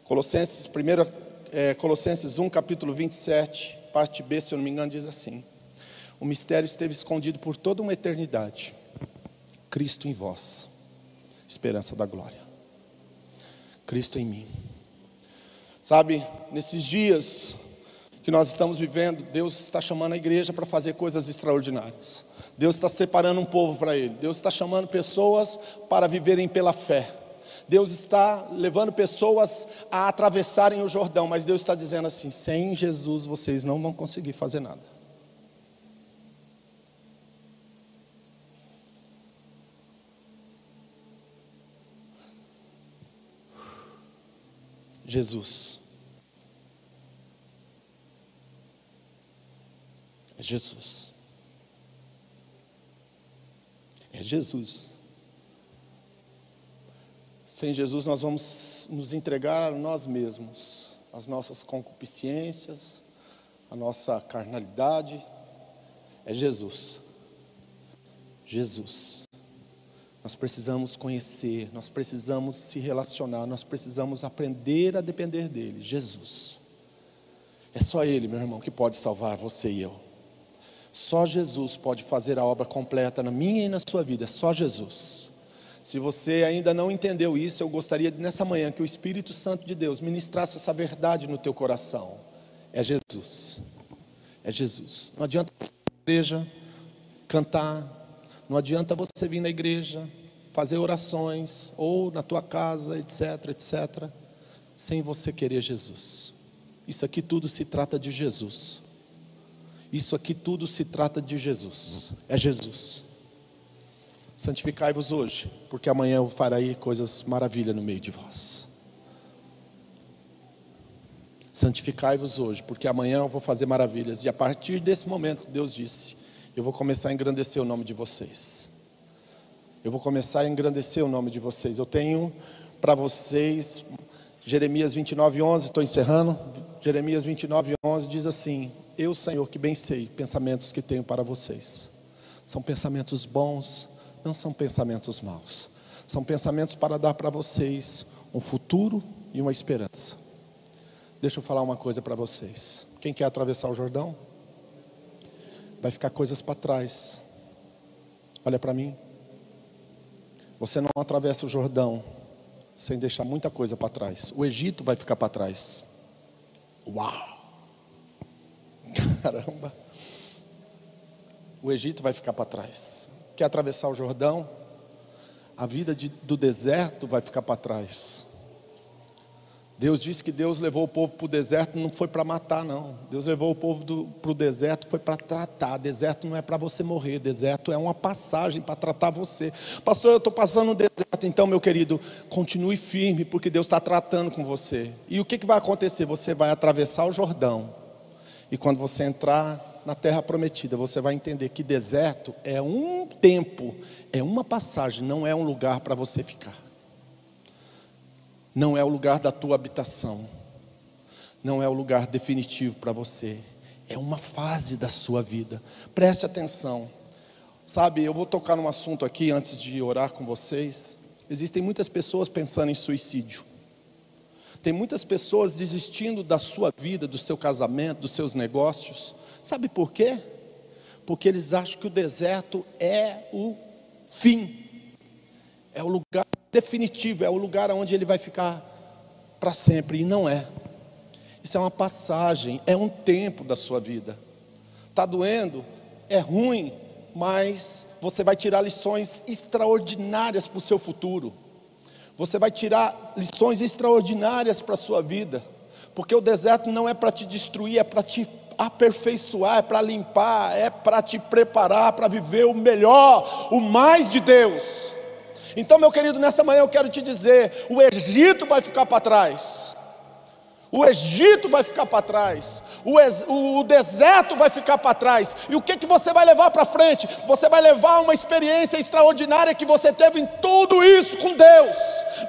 Colossenses, 1, é, Colossenses 1, capítulo 27, parte B, se eu não me engano, diz assim: O mistério esteve escondido por toda uma eternidade, Cristo em vós, esperança da glória, Cristo em mim. Sabe, nesses dias que nós estamos vivendo, Deus está chamando a igreja para fazer coisas extraordinárias. Deus está separando um povo para Ele. Deus está chamando pessoas para viverem pela fé. Deus está levando pessoas a atravessarem o Jordão, mas Deus está dizendo assim: sem Jesus vocês não vão conseguir fazer nada. Jesus. É Jesus. É Jesus. Sem Jesus nós vamos nos entregar a nós mesmos, as nossas concupiscências, a nossa carnalidade. É Jesus. Jesus. Nós precisamos conhecer, nós precisamos se relacionar, nós precisamos aprender a depender dele, Jesus. É só ele, meu irmão, que pode salvar você e eu. Só Jesus pode fazer a obra completa na minha e na sua vida, é só Jesus. Se você ainda não entendeu isso, eu gostaria nessa manhã que o Espírito Santo de Deus ministrasse essa verdade no teu coração. É Jesus. É Jesus. Não adianta igreja cantar, não adianta você vir na igreja, fazer orações, ou na tua casa, etc, etc, sem você querer Jesus. Isso aqui tudo se trata de Jesus. Isso aqui tudo se trata de Jesus. É Jesus. Santificai-vos hoje, porque amanhã eu farei coisas maravilhas no meio de vós. Santificai-vos hoje, porque amanhã eu vou fazer maravilhas. E a partir desse momento, Deus disse: eu vou começar a engrandecer o nome de vocês. Eu vou começar a engrandecer o nome de vocês. Eu tenho para vocês Jeremias 29, 11, estou encerrando. Jeremias 29, 11 diz assim: Eu, Senhor, que bem sei pensamentos que tenho para vocês. São pensamentos bons, não são pensamentos maus. São pensamentos para dar para vocês um futuro e uma esperança. Deixa eu falar uma coisa para vocês. Quem quer atravessar o Jordão? vai ficar coisas para trás. Olha para mim. Você não atravessa o Jordão sem deixar muita coisa para trás. O Egito vai ficar para trás. Uau! Caramba! O Egito vai ficar para trás. Quer atravessar o Jordão? A vida de, do deserto vai ficar para trás. Deus disse que Deus levou o povo para o deserto, não foi para matar, não. Deus levou o povo para o deserto, foi para tratar. Deserto não é para você morrer, deserto é uma passagem para tratar você. Pastor, eu estou passando um deserto, então, meu querido, continue firme, porque Deus está tratando com você. E o que, que vai acontecer? Você vai atravessar o Jordão, e quando você entrar na terra prometida, você vai entender que deserto é um tempo, é uma passagem, não é um lugar para você ficar não é o lugar da tua habitação, não é o lugar definitivo para você, é uma fase da sua vida. Preste atenção. Sabe, eu vou tocar num assunto aqui antes de orar com vocês. Existem muitas pessoas pensando em suicídio. Tem muitas pessoas desistindo da sua vida, do seu casamento, dos seus negócios. Sabe por quê? Porque eles acham que o deserto é o fim, é o lugar definitivo, é o lugar onde ele vai ficar para sempre, e não é. Isso é uma passagem, é um tempo da sua vida. Está doendo, é ruim, mas você vai tirar lições extraordinárias para o seu futuro. Você vai tirar lições extraordinárias para a sua vida. Porque o deserto não é para te destruir, é para te aperfeiçoar, é para limpar, é para te preparar para viver o melhor, o mais de Deus. Então, meu querido, nessa manhã eu quero te dizer: o Egito vai ficar para trás. O Egito vai ficar para trás, o, ex, o, deserto vai ficar para trás, e o que, que você vai levar para frente? Você vai levar uma experiência extraordinária que você teve em tudo isso com Deus,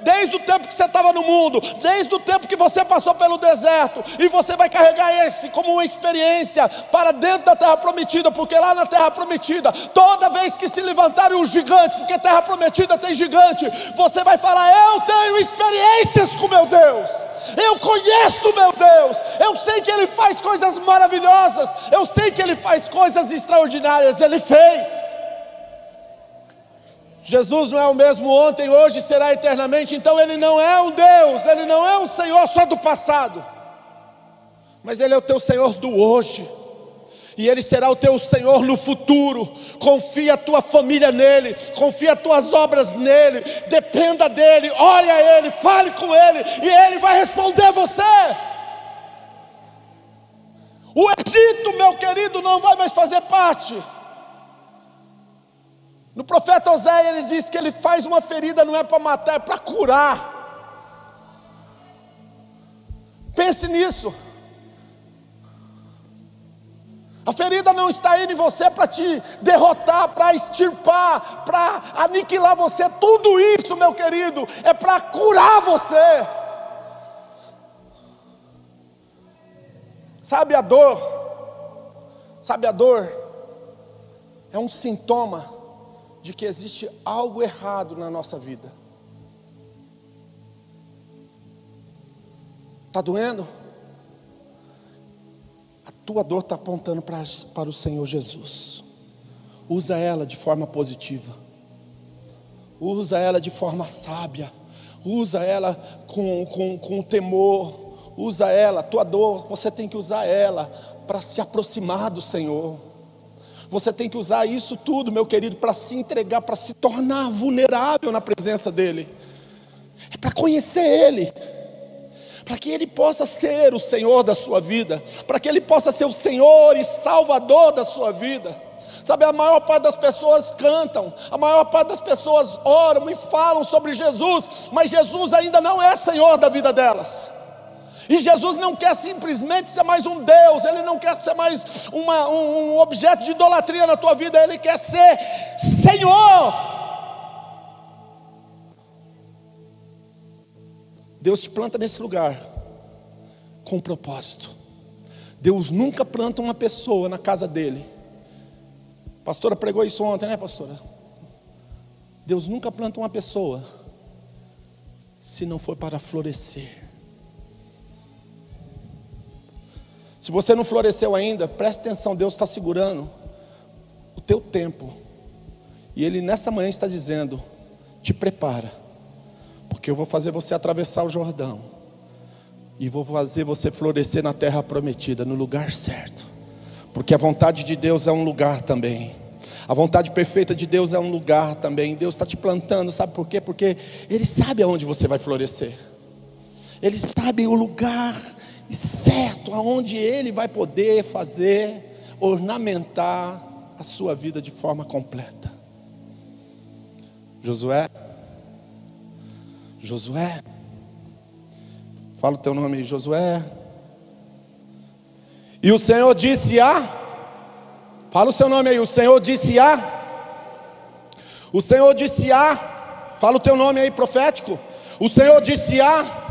desde o tempo que você estava no mundo, desde o tempo que você passou pelo deserto, e você vai carregar esse como uma experiência para dentro da terra prometida, porque lá na terra prometida, toda vez que se levantarem os gigantes, porque terra prometida tem gigante, você vai falar: Eu tenho experiências com meu Deus. Eu conheço meu Deus, eu sei que Ele faz coisas maravilhosas, eu sei que Ele faz coisas extraordinárias, Ele fez. Jesus não é o mesmo ontem, hoje será eternamente, então Ele não é um Deus, Ele não é um Senhor só do passado, mas Ele é o teu Senhor do hoje e Ele será o teu Senhor no futuro. Confia a tua família nele, confia as tuas obras nele, dependa dele, ore a Ele, fale com Ele, e Ele vai responder você. O Egito, meu querido, não vai mais fazer parte. No profeta Oséias ele diz que ele faz uma ferida não é para matar, é para curar. Pense nisso. A ferida não está indo em você para te derrotar, para extirpar, para aniquilar você. Tudo isso, meu querido, é para curar você. Sabe a dor? Sabe a dor? É um sintoma de que existe algo errado na nossa vida. Está doendo? tua dor está apontando para, para o Senhor Jesus. Usa ela de forma positiva. Usa ela de forma sábia. Usa ela com, com, com temor. Usa ela, tua dor, você tem que usar ela para se aproximar do Senhor. Você tem que usar isso tudo, meu querido, para se entregar, para se tornar vulnerável na presença dEle. É para conhecer Ele para que Ele possa ser o Senhor da sua vida, para que Ele possa ser o Senhor e Salvador da sua vida. Sabe, a maior parte das pessoas cantam, a maior parte das pessoas oram e falam sobre Jesus, mas Jesus ainda não é Senhor da vida delas. E Jesus não quer simplesmente ser mais um Deus, Ele não quer ser mais uma, um, um objeto de idolatria na tua vida, Ele quer ser Senhor. Deus te planta nesse lugar com um propósito. Deus nunca planta uma pessoa na casa dele. pastora pregou isso ontem, né, pastora? Deus nunca planta uma pessoa se não for para florescer. Se você não floresceu ainda, preste atenção, Deus está segurando o teu tempo. E Ele nessa manhã está dizendo: te prepara porque eu vou fazer você atravessar o Jordão. E vou fazer você florescer na terra prometida, no lugar certo. Porque a vontade de Deus é um lugar também. A vontade perfeita de Deus é um lugar também. Deus está te plantando, sabe por quê? Porque Ele sabe aonde você vai florescer. Ele sabe o lugar certo, aonde Ele vai poder fazer, ornamentar a sua vida de forma completa. Josué Josué. Fala o teu nome aí, Josué. E o Senhor disse a. Fala o seu nome aí, o Senhor disse a. O Senhor disse a. Fala o teu nome aí, profético. O Senhor disse a.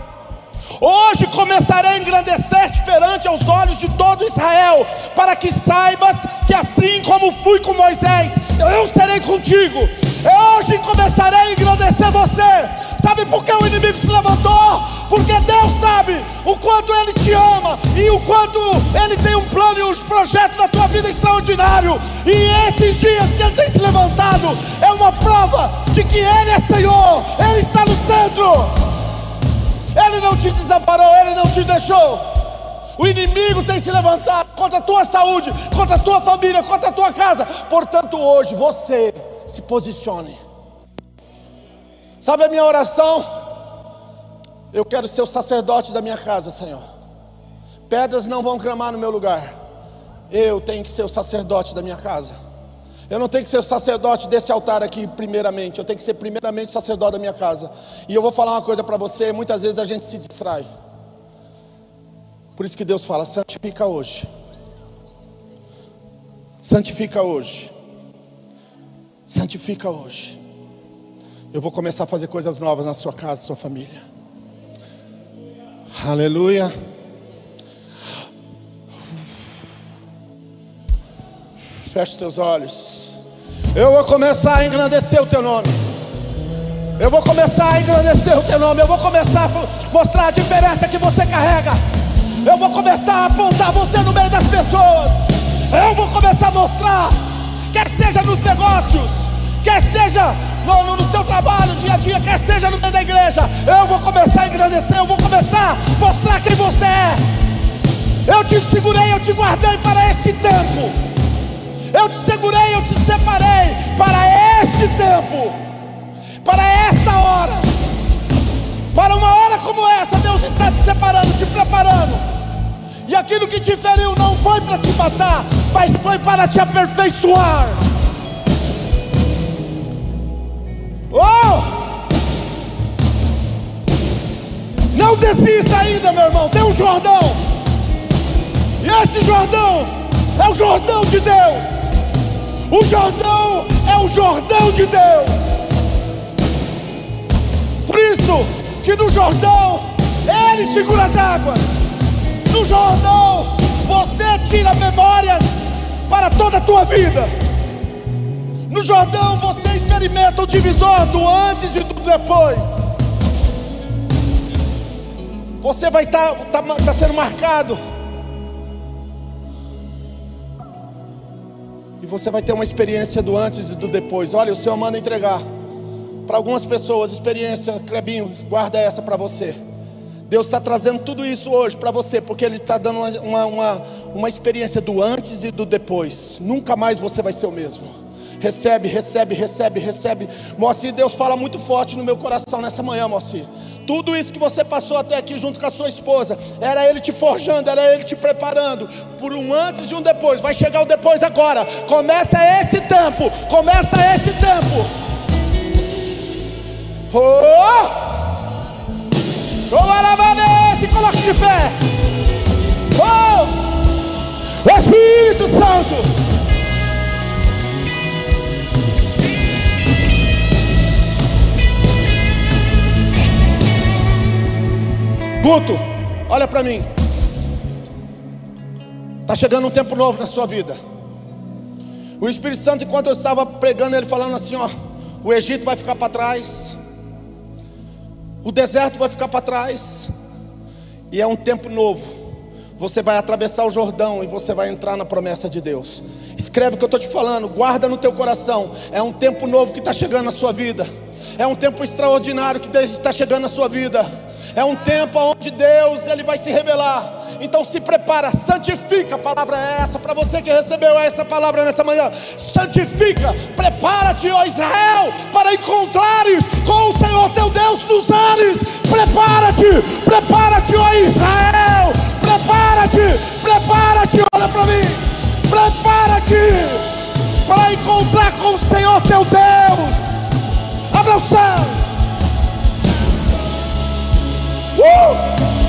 Hoje começarei a engrandecer-te perante aos olhos de todo Israel, para que saibas que assim como fui com Moisés, eu serei contigo. Hoje começarei a engrandecer você Sabe por que o inimigo se levantou? Porque Deus sabe o quanto Ele te ama e o quanto Ele tem um plano e um projeto na tua vida extraordinário. E esses dias que Ele tem se levantado é uma prova de que Ele é Senhor, Ele está no centro. Ele não te desamparou, Ele não te deixou. O inimigo tem se levantado contra a tua saúde, contra a tua família, contra a tua casa. Portanto, hoje você se posicione. Sabe a minha oração? Eu quero ser o sacerdote da minha casa, Senhor. Pedras não vão clamar no meu lugar. Eu tenho que ser o sacerdote da minha casa. Eu não tenho que ser sacerdote desse altar aqui, primeiramente. Eu tenho que ser, primeiramente, sacerdote da minha casa. E eu vou falar uma coisa para você: muitas vezes a gente se distrai. Por isso que Deus fala: santifica hoje. Santifica hoje. Santifica hoje. Eu vou começar a fazer coisas novas na sua casa, sua família. Aleluia. Feche seus olhos. Eu vou começar a engrandecer o teu nome. Eu vou começar a engrandecer o teu nome. Eu vou começar a mostrar a diferença que você carrega. Eu vou começar a apontar você no meio das pessoas. Eu vou começar a mostrar, quer seja nos negócios, quer seja no, no, teu trabalho, dia a dia, quer seja no meio da igreja, eu vou começar a agradecer, eu vou começar a mostrar quem você é. Eu te segurei, eu te guardei para este tempo. Eu te segurei, eu te separei para este tempo, para esta hora, para uma hora como essa. Deus está te separando, te preparando. E aquilo que te feriu não foi para te matar, mas foi para te aperfeiçoar. Oh! Não desista ainda, meu irmão. Tem um Jordão. E esse Jordão é o Jordão de Deus. O Jordão é o Jordão de Deus. Por isso que no Jordão ele segura as águas. No Jordão você tira memórias para toda a tua vida. No Jordão você experimenta o divisor do antes e do depois. Você vai estar tá, tá, tá sendo marcado. Você vai ter uma experiência do antes e do depois. Olha, o Senhor manda entregar para algumas pessoas, experiência, Clebinho, guarda essa para você. Deus está trazendo tudo isso hoje para você, porque Ele está dando uma, uma, uma experiência do antes e do depois. Nunca mais você vai ser o mesmo. Recebe, recebe, recebe, recebe. Moacir, Deus fala muito forte no meu coração nessa manhã, Moacir. Tudo isso que você passou até aqui junto com a sua esposa, era Ele te forjando, era Ele te preparando por um antes e um depois. Vai chegar o depois agora. Começa esse tempo, começa esse tempo. Oh! Se coloque de pé. Oh! Espírito Santo. Guto, olha para mim. Está chegando um tempo novo na sua vida. O Espírito Santo, enquanto eu estava pregando, ele falando assim: ó, o Egito vai ficar para trás, o deserto vai ficar para trás, e é um tempo novo. Você vai atravessar o Jordão e você vai entrar na promessa de Deus. Escreve o que eu estou te falando, guarda no teu coração. É um tempo novo que está chegando na sua vida. É um tempo extraordinário que está chegando na sua vida. É um tempo onde Deus ele vai se revelar. Então se prepara, santifica. A palavra é essa para você que recebeu essa palavra nessa manhã. Santifica, prepara-te, ó Israel, para encontrares com o Senhor teu Deus nos ares. Prepara-te, prepara-te, ó Israel. Prepara-te, prepara-te, olha para mim. Prepara-te para encontrar com o Senhor teu Deus. Abra o céu. Yeshua,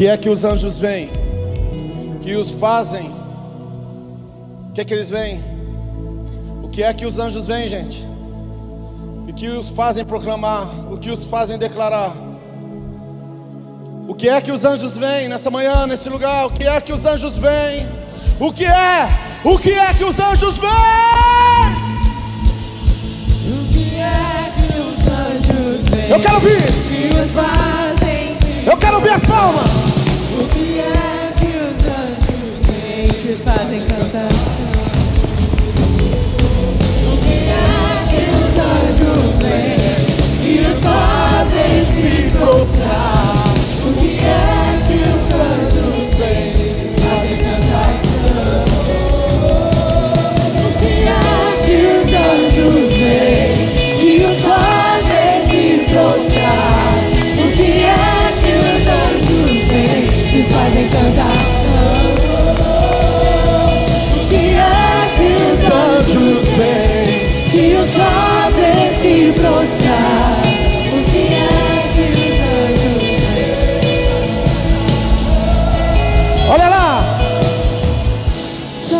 que é que os anjos vêm? Que os fazem? O que é que eles vêm? O que é que os anjos vêm, gente? O que os fazem proclamar? O que os fazem declarar? O que é que os anjos vêm nessa manhã, nesse lugar? O que é que os anjos vêm? O que é? O que é que os anjos vêm? O que é que os anjos vêm? Eu quero ouvir. 앞으로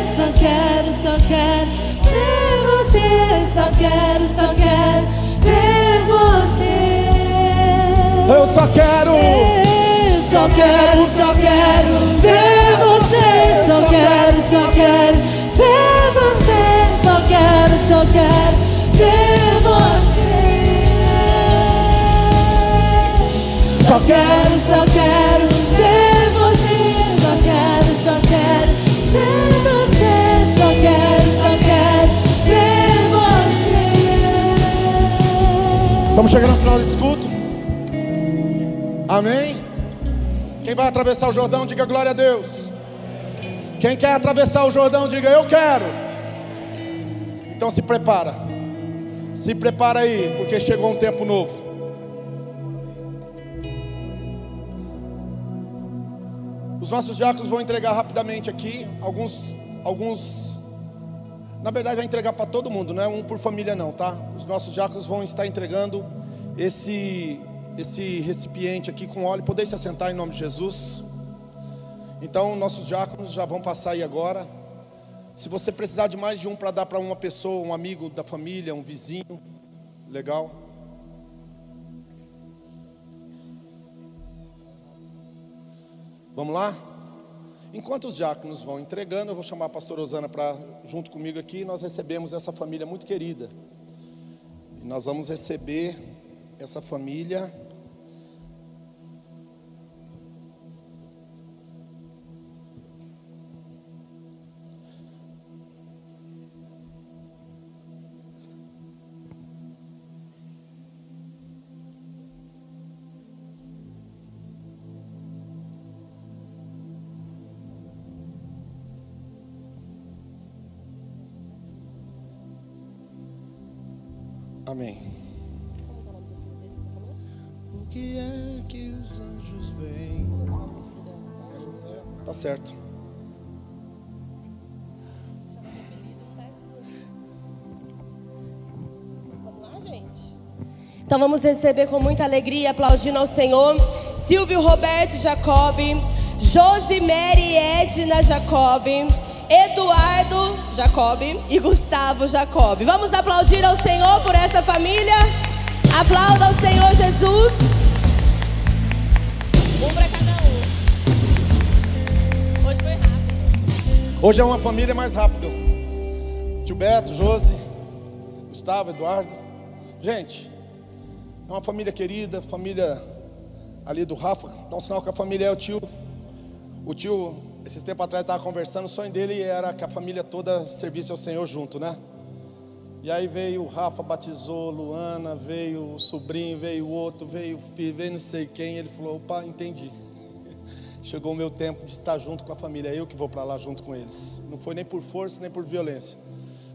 Só quero, só quero ver você. Só quero, só quero ver você. Eu só quero. Eu só quero, só quero ver você. Só quero, só quero ver você. Só quero, só quero ver você. Só quero, só quero Estamos chegando ao final desse culto. Amém? Quem vai atravessar o Jordão, diga glória a Deus. Quem quer atravessar o Jordão, diga eu quero. Então se prepara. Se prepara aí, porque chegou um tempo novo. Os nossos diáconos vão entregar rapidamente aqui. Alguns, alguns, na verdade, vai entregar para todo mundo, não é um por família, não, tá? Os nossos diáconos vão estar entregando esse, esse recipiente aqui com óleo. Poder se assentar em nome de Jesus. Então, nossos diáconos já vão passar aí agora. Se você precisar de mais de um para dar para uma pessoa, um amigo da família, um vizinho, legal. Vamos lá? Enquanto os diáconos vão entregando, eu vou chamar a pastora Osana para junto comigo aqui. Nós recebemos essa família muito querida. E nós vamos receber essa família. Amém. O que é que os anjos veem? Tá certo. Vamos lá, gente. Então vamos receber com muita alegria, aplaudindo ao Senhor, Silvio Roberto Jacob, Josimere Edna Jacob, Eduardo Jacob e Gustavo Jacob. Vamos aplaudir ao Senhor por essa família. Aplauda ao Senhor Jesus. Um para cada um. Hoje foi rápido. Hoje é uma família mais rápida. Tio Beto, Josi, Gustavo, Eduardo. Gente, é uma família querida, família ali do Rafa. Dá um sinal que a família é o tio. O tio, esses tempos atrás, estava conversando. O sonho dele era que a família toda servisse ao Senhor junto, né? E aí veio o Rafa, batizou, Luana, veio o sobrinho, veio o outro, veio o filho, veio não sei quem. Ele falou: opa, entendi. Chegou o meu tempo de estar junto com a família, é eu que vou para lá junto com eles. Não foi nem por força, nem por violência.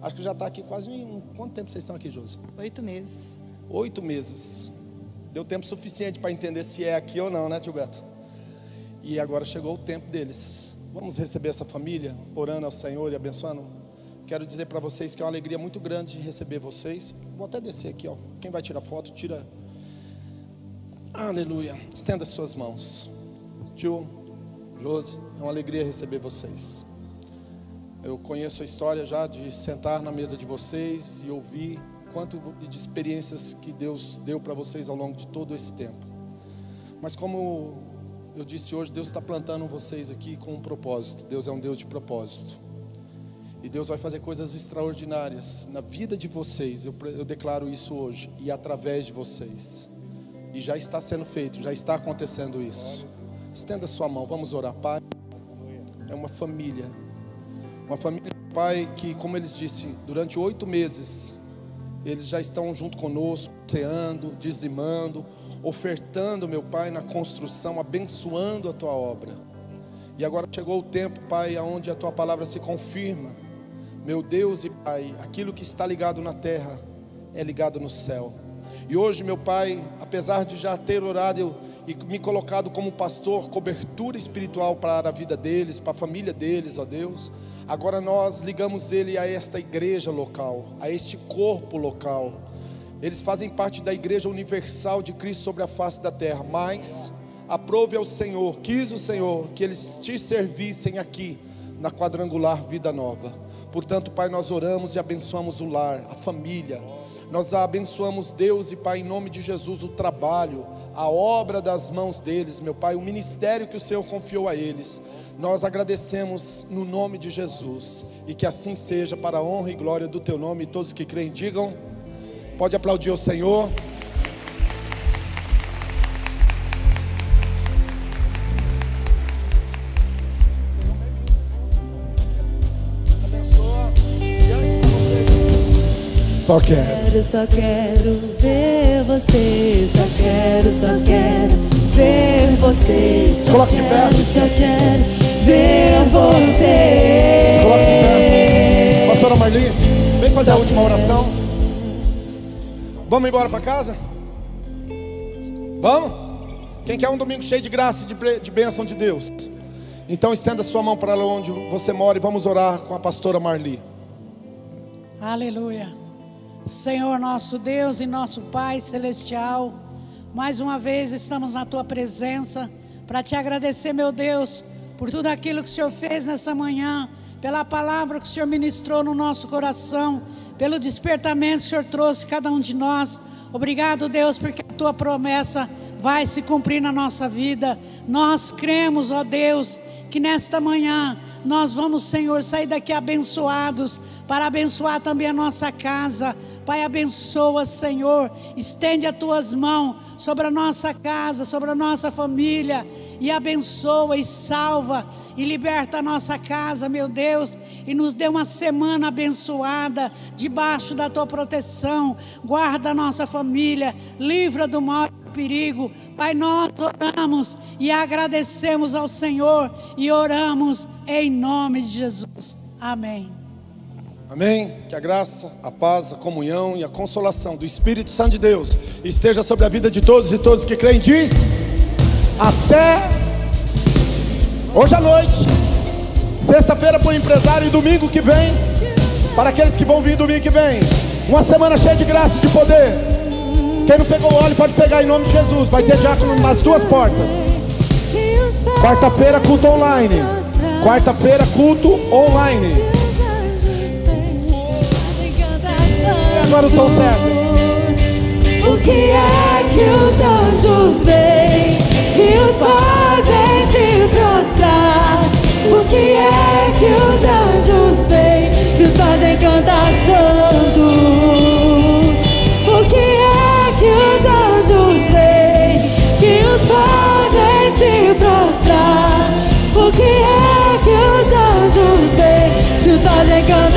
Acho que já está aqui quase um. Quanto tempo vocês estão aqui, Josi? Oito meses. Oito meses. Deu tempo suficiente para entender se é aqui ou não, né, tio Beto? E agora chegou o tempo deles. Vamos receber essa família, orando ao Senhor e abençoando. Quero dizer para vocês que é uma alegria muito grande de receber vocês. Vou até descer aqui, ó. Quem vai tirar foto, tira. Aleluia. Estenda as suas mãos. Tio, Josi, é uma alegria receber vocês. Eu conheço a história já de sentar na mesa de vocês e ouvir quanto de experiências que Deus deu para vocês ao longo de todo esse tempo. Mas como eu disse hoje, Deus está plantando vocês aqui com um propósito. Deus é um Deus de propósito. E Deus vai fazer coisas extraordinárias na vida de vocês. Eu, eu declaro isso hoje e através de vocês. E já está sendo feito, já está acontecendo isso. Estenda sua mão, vamos orar, Pai. É uma família, uma família, Pai, que, como eles disse, durante oito meses, eles já estão junto conosco, ceando, dizimando, ofertando, meu Pai, na construção, abençoando a tua obra. E agora chegou o tempo, Pai, aonde a tua palavra se confirma. Meu Deus e Pai, aquilo que está ligado na terra é ligado no céu. E hoje, meu Pai, apesar de já ter orado e me colocado como pastor, cobertura espiritual para a vida deles, para a família deles, ó Deus, agora nós ligamos ele a esta igreja local, a este corpo local. Eles fazem parte da igreja universal de Cristo sobre a face da terra, mas aprove ao Senhor, quis o Senhor que eles te servissem aqui na quadrangular Vida Nova. Portanto, Pai, nós oramos e abençoamos o lar, a família. Nós abençoamos Deus e Pai em nome de Jesus o trabalho, a obra das mãos deles, meu Pai, o ministério que o Senhor confiou a eles. Nós agradecemos no nome de Jesus e que assim seja para a honra e glória do teu nome. E todos que creem digam: Pode aplaudir o Senhor. Só quero, só quero ver você. Só quero, só quero ver você. Só Coloque de pé. quero, só quero ver você. Coloque de pé. Pastora Marli, vem fazer a última oração. Vamos embora para casa? Vamos? Quem quer um domingo cheio de graça e de, bênção de Deus? Então estenda sua mão para onde você mora e vamos orar com a pastora Marli. Aleluia. Senhor nosso Deus e nosso Pai celestial, mais uma vez estamos na tua presença para te agradecer, meu Deus, por tudo aquilo que o Senhor fez nessa manhã, pela palavra que o Senhor ministrou no nosso coração, pelo despertamento que o Senhor trouxe cada um de nós. Obrigado, Deus, porque a tua promessa vai se cumprir na nossa vida. Nós cremos, ó Deus, que nesta manhã nós vamos, Senhor, sair daqui abençoados para abençoar também a nossa casa. Pai, abençoa, Senhor. Estende as tuas mãos sobre a nossa casa, sobre a nossa família. E abençoa e salva e liberta a nossa casa, meu Deus. E nos dê uma semana abençoada, debaixo da tua proteção. Guarda a nossa família, livra do mal e do perigo. Pai, nós oramos e agradecemos ao Senhor e oramos em nome de Jesus. Amém. Amém? Que a graça, a paz, a comunhão e a consolação do Espírito Santo de Deus esteja sobre a vida de todos e todos que creem. Diz até hoje à noite, sexta-feira para o empresário e domingo que vem, para aqueles que vão vir domingo que vem, uma semana cheia de graça e de poder. Quem não pegou óleo pode pegar em nome de Jesus. Vai ter diácono nas duas portas. Quarta-feira, culto online. Quarta-feira, culto online. E agora o tom certo. O que é que os anjos veem que os fazem se prostrar? O que é que os anjos veem que os fazem cantar santo? O que é que os anjos veem que os fazem se prostrar? O que é que os anjos veem que os fazem cantar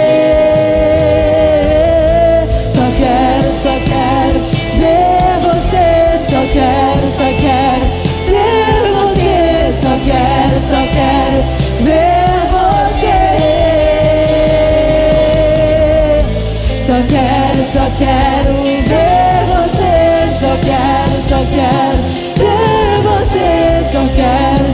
bênção quero.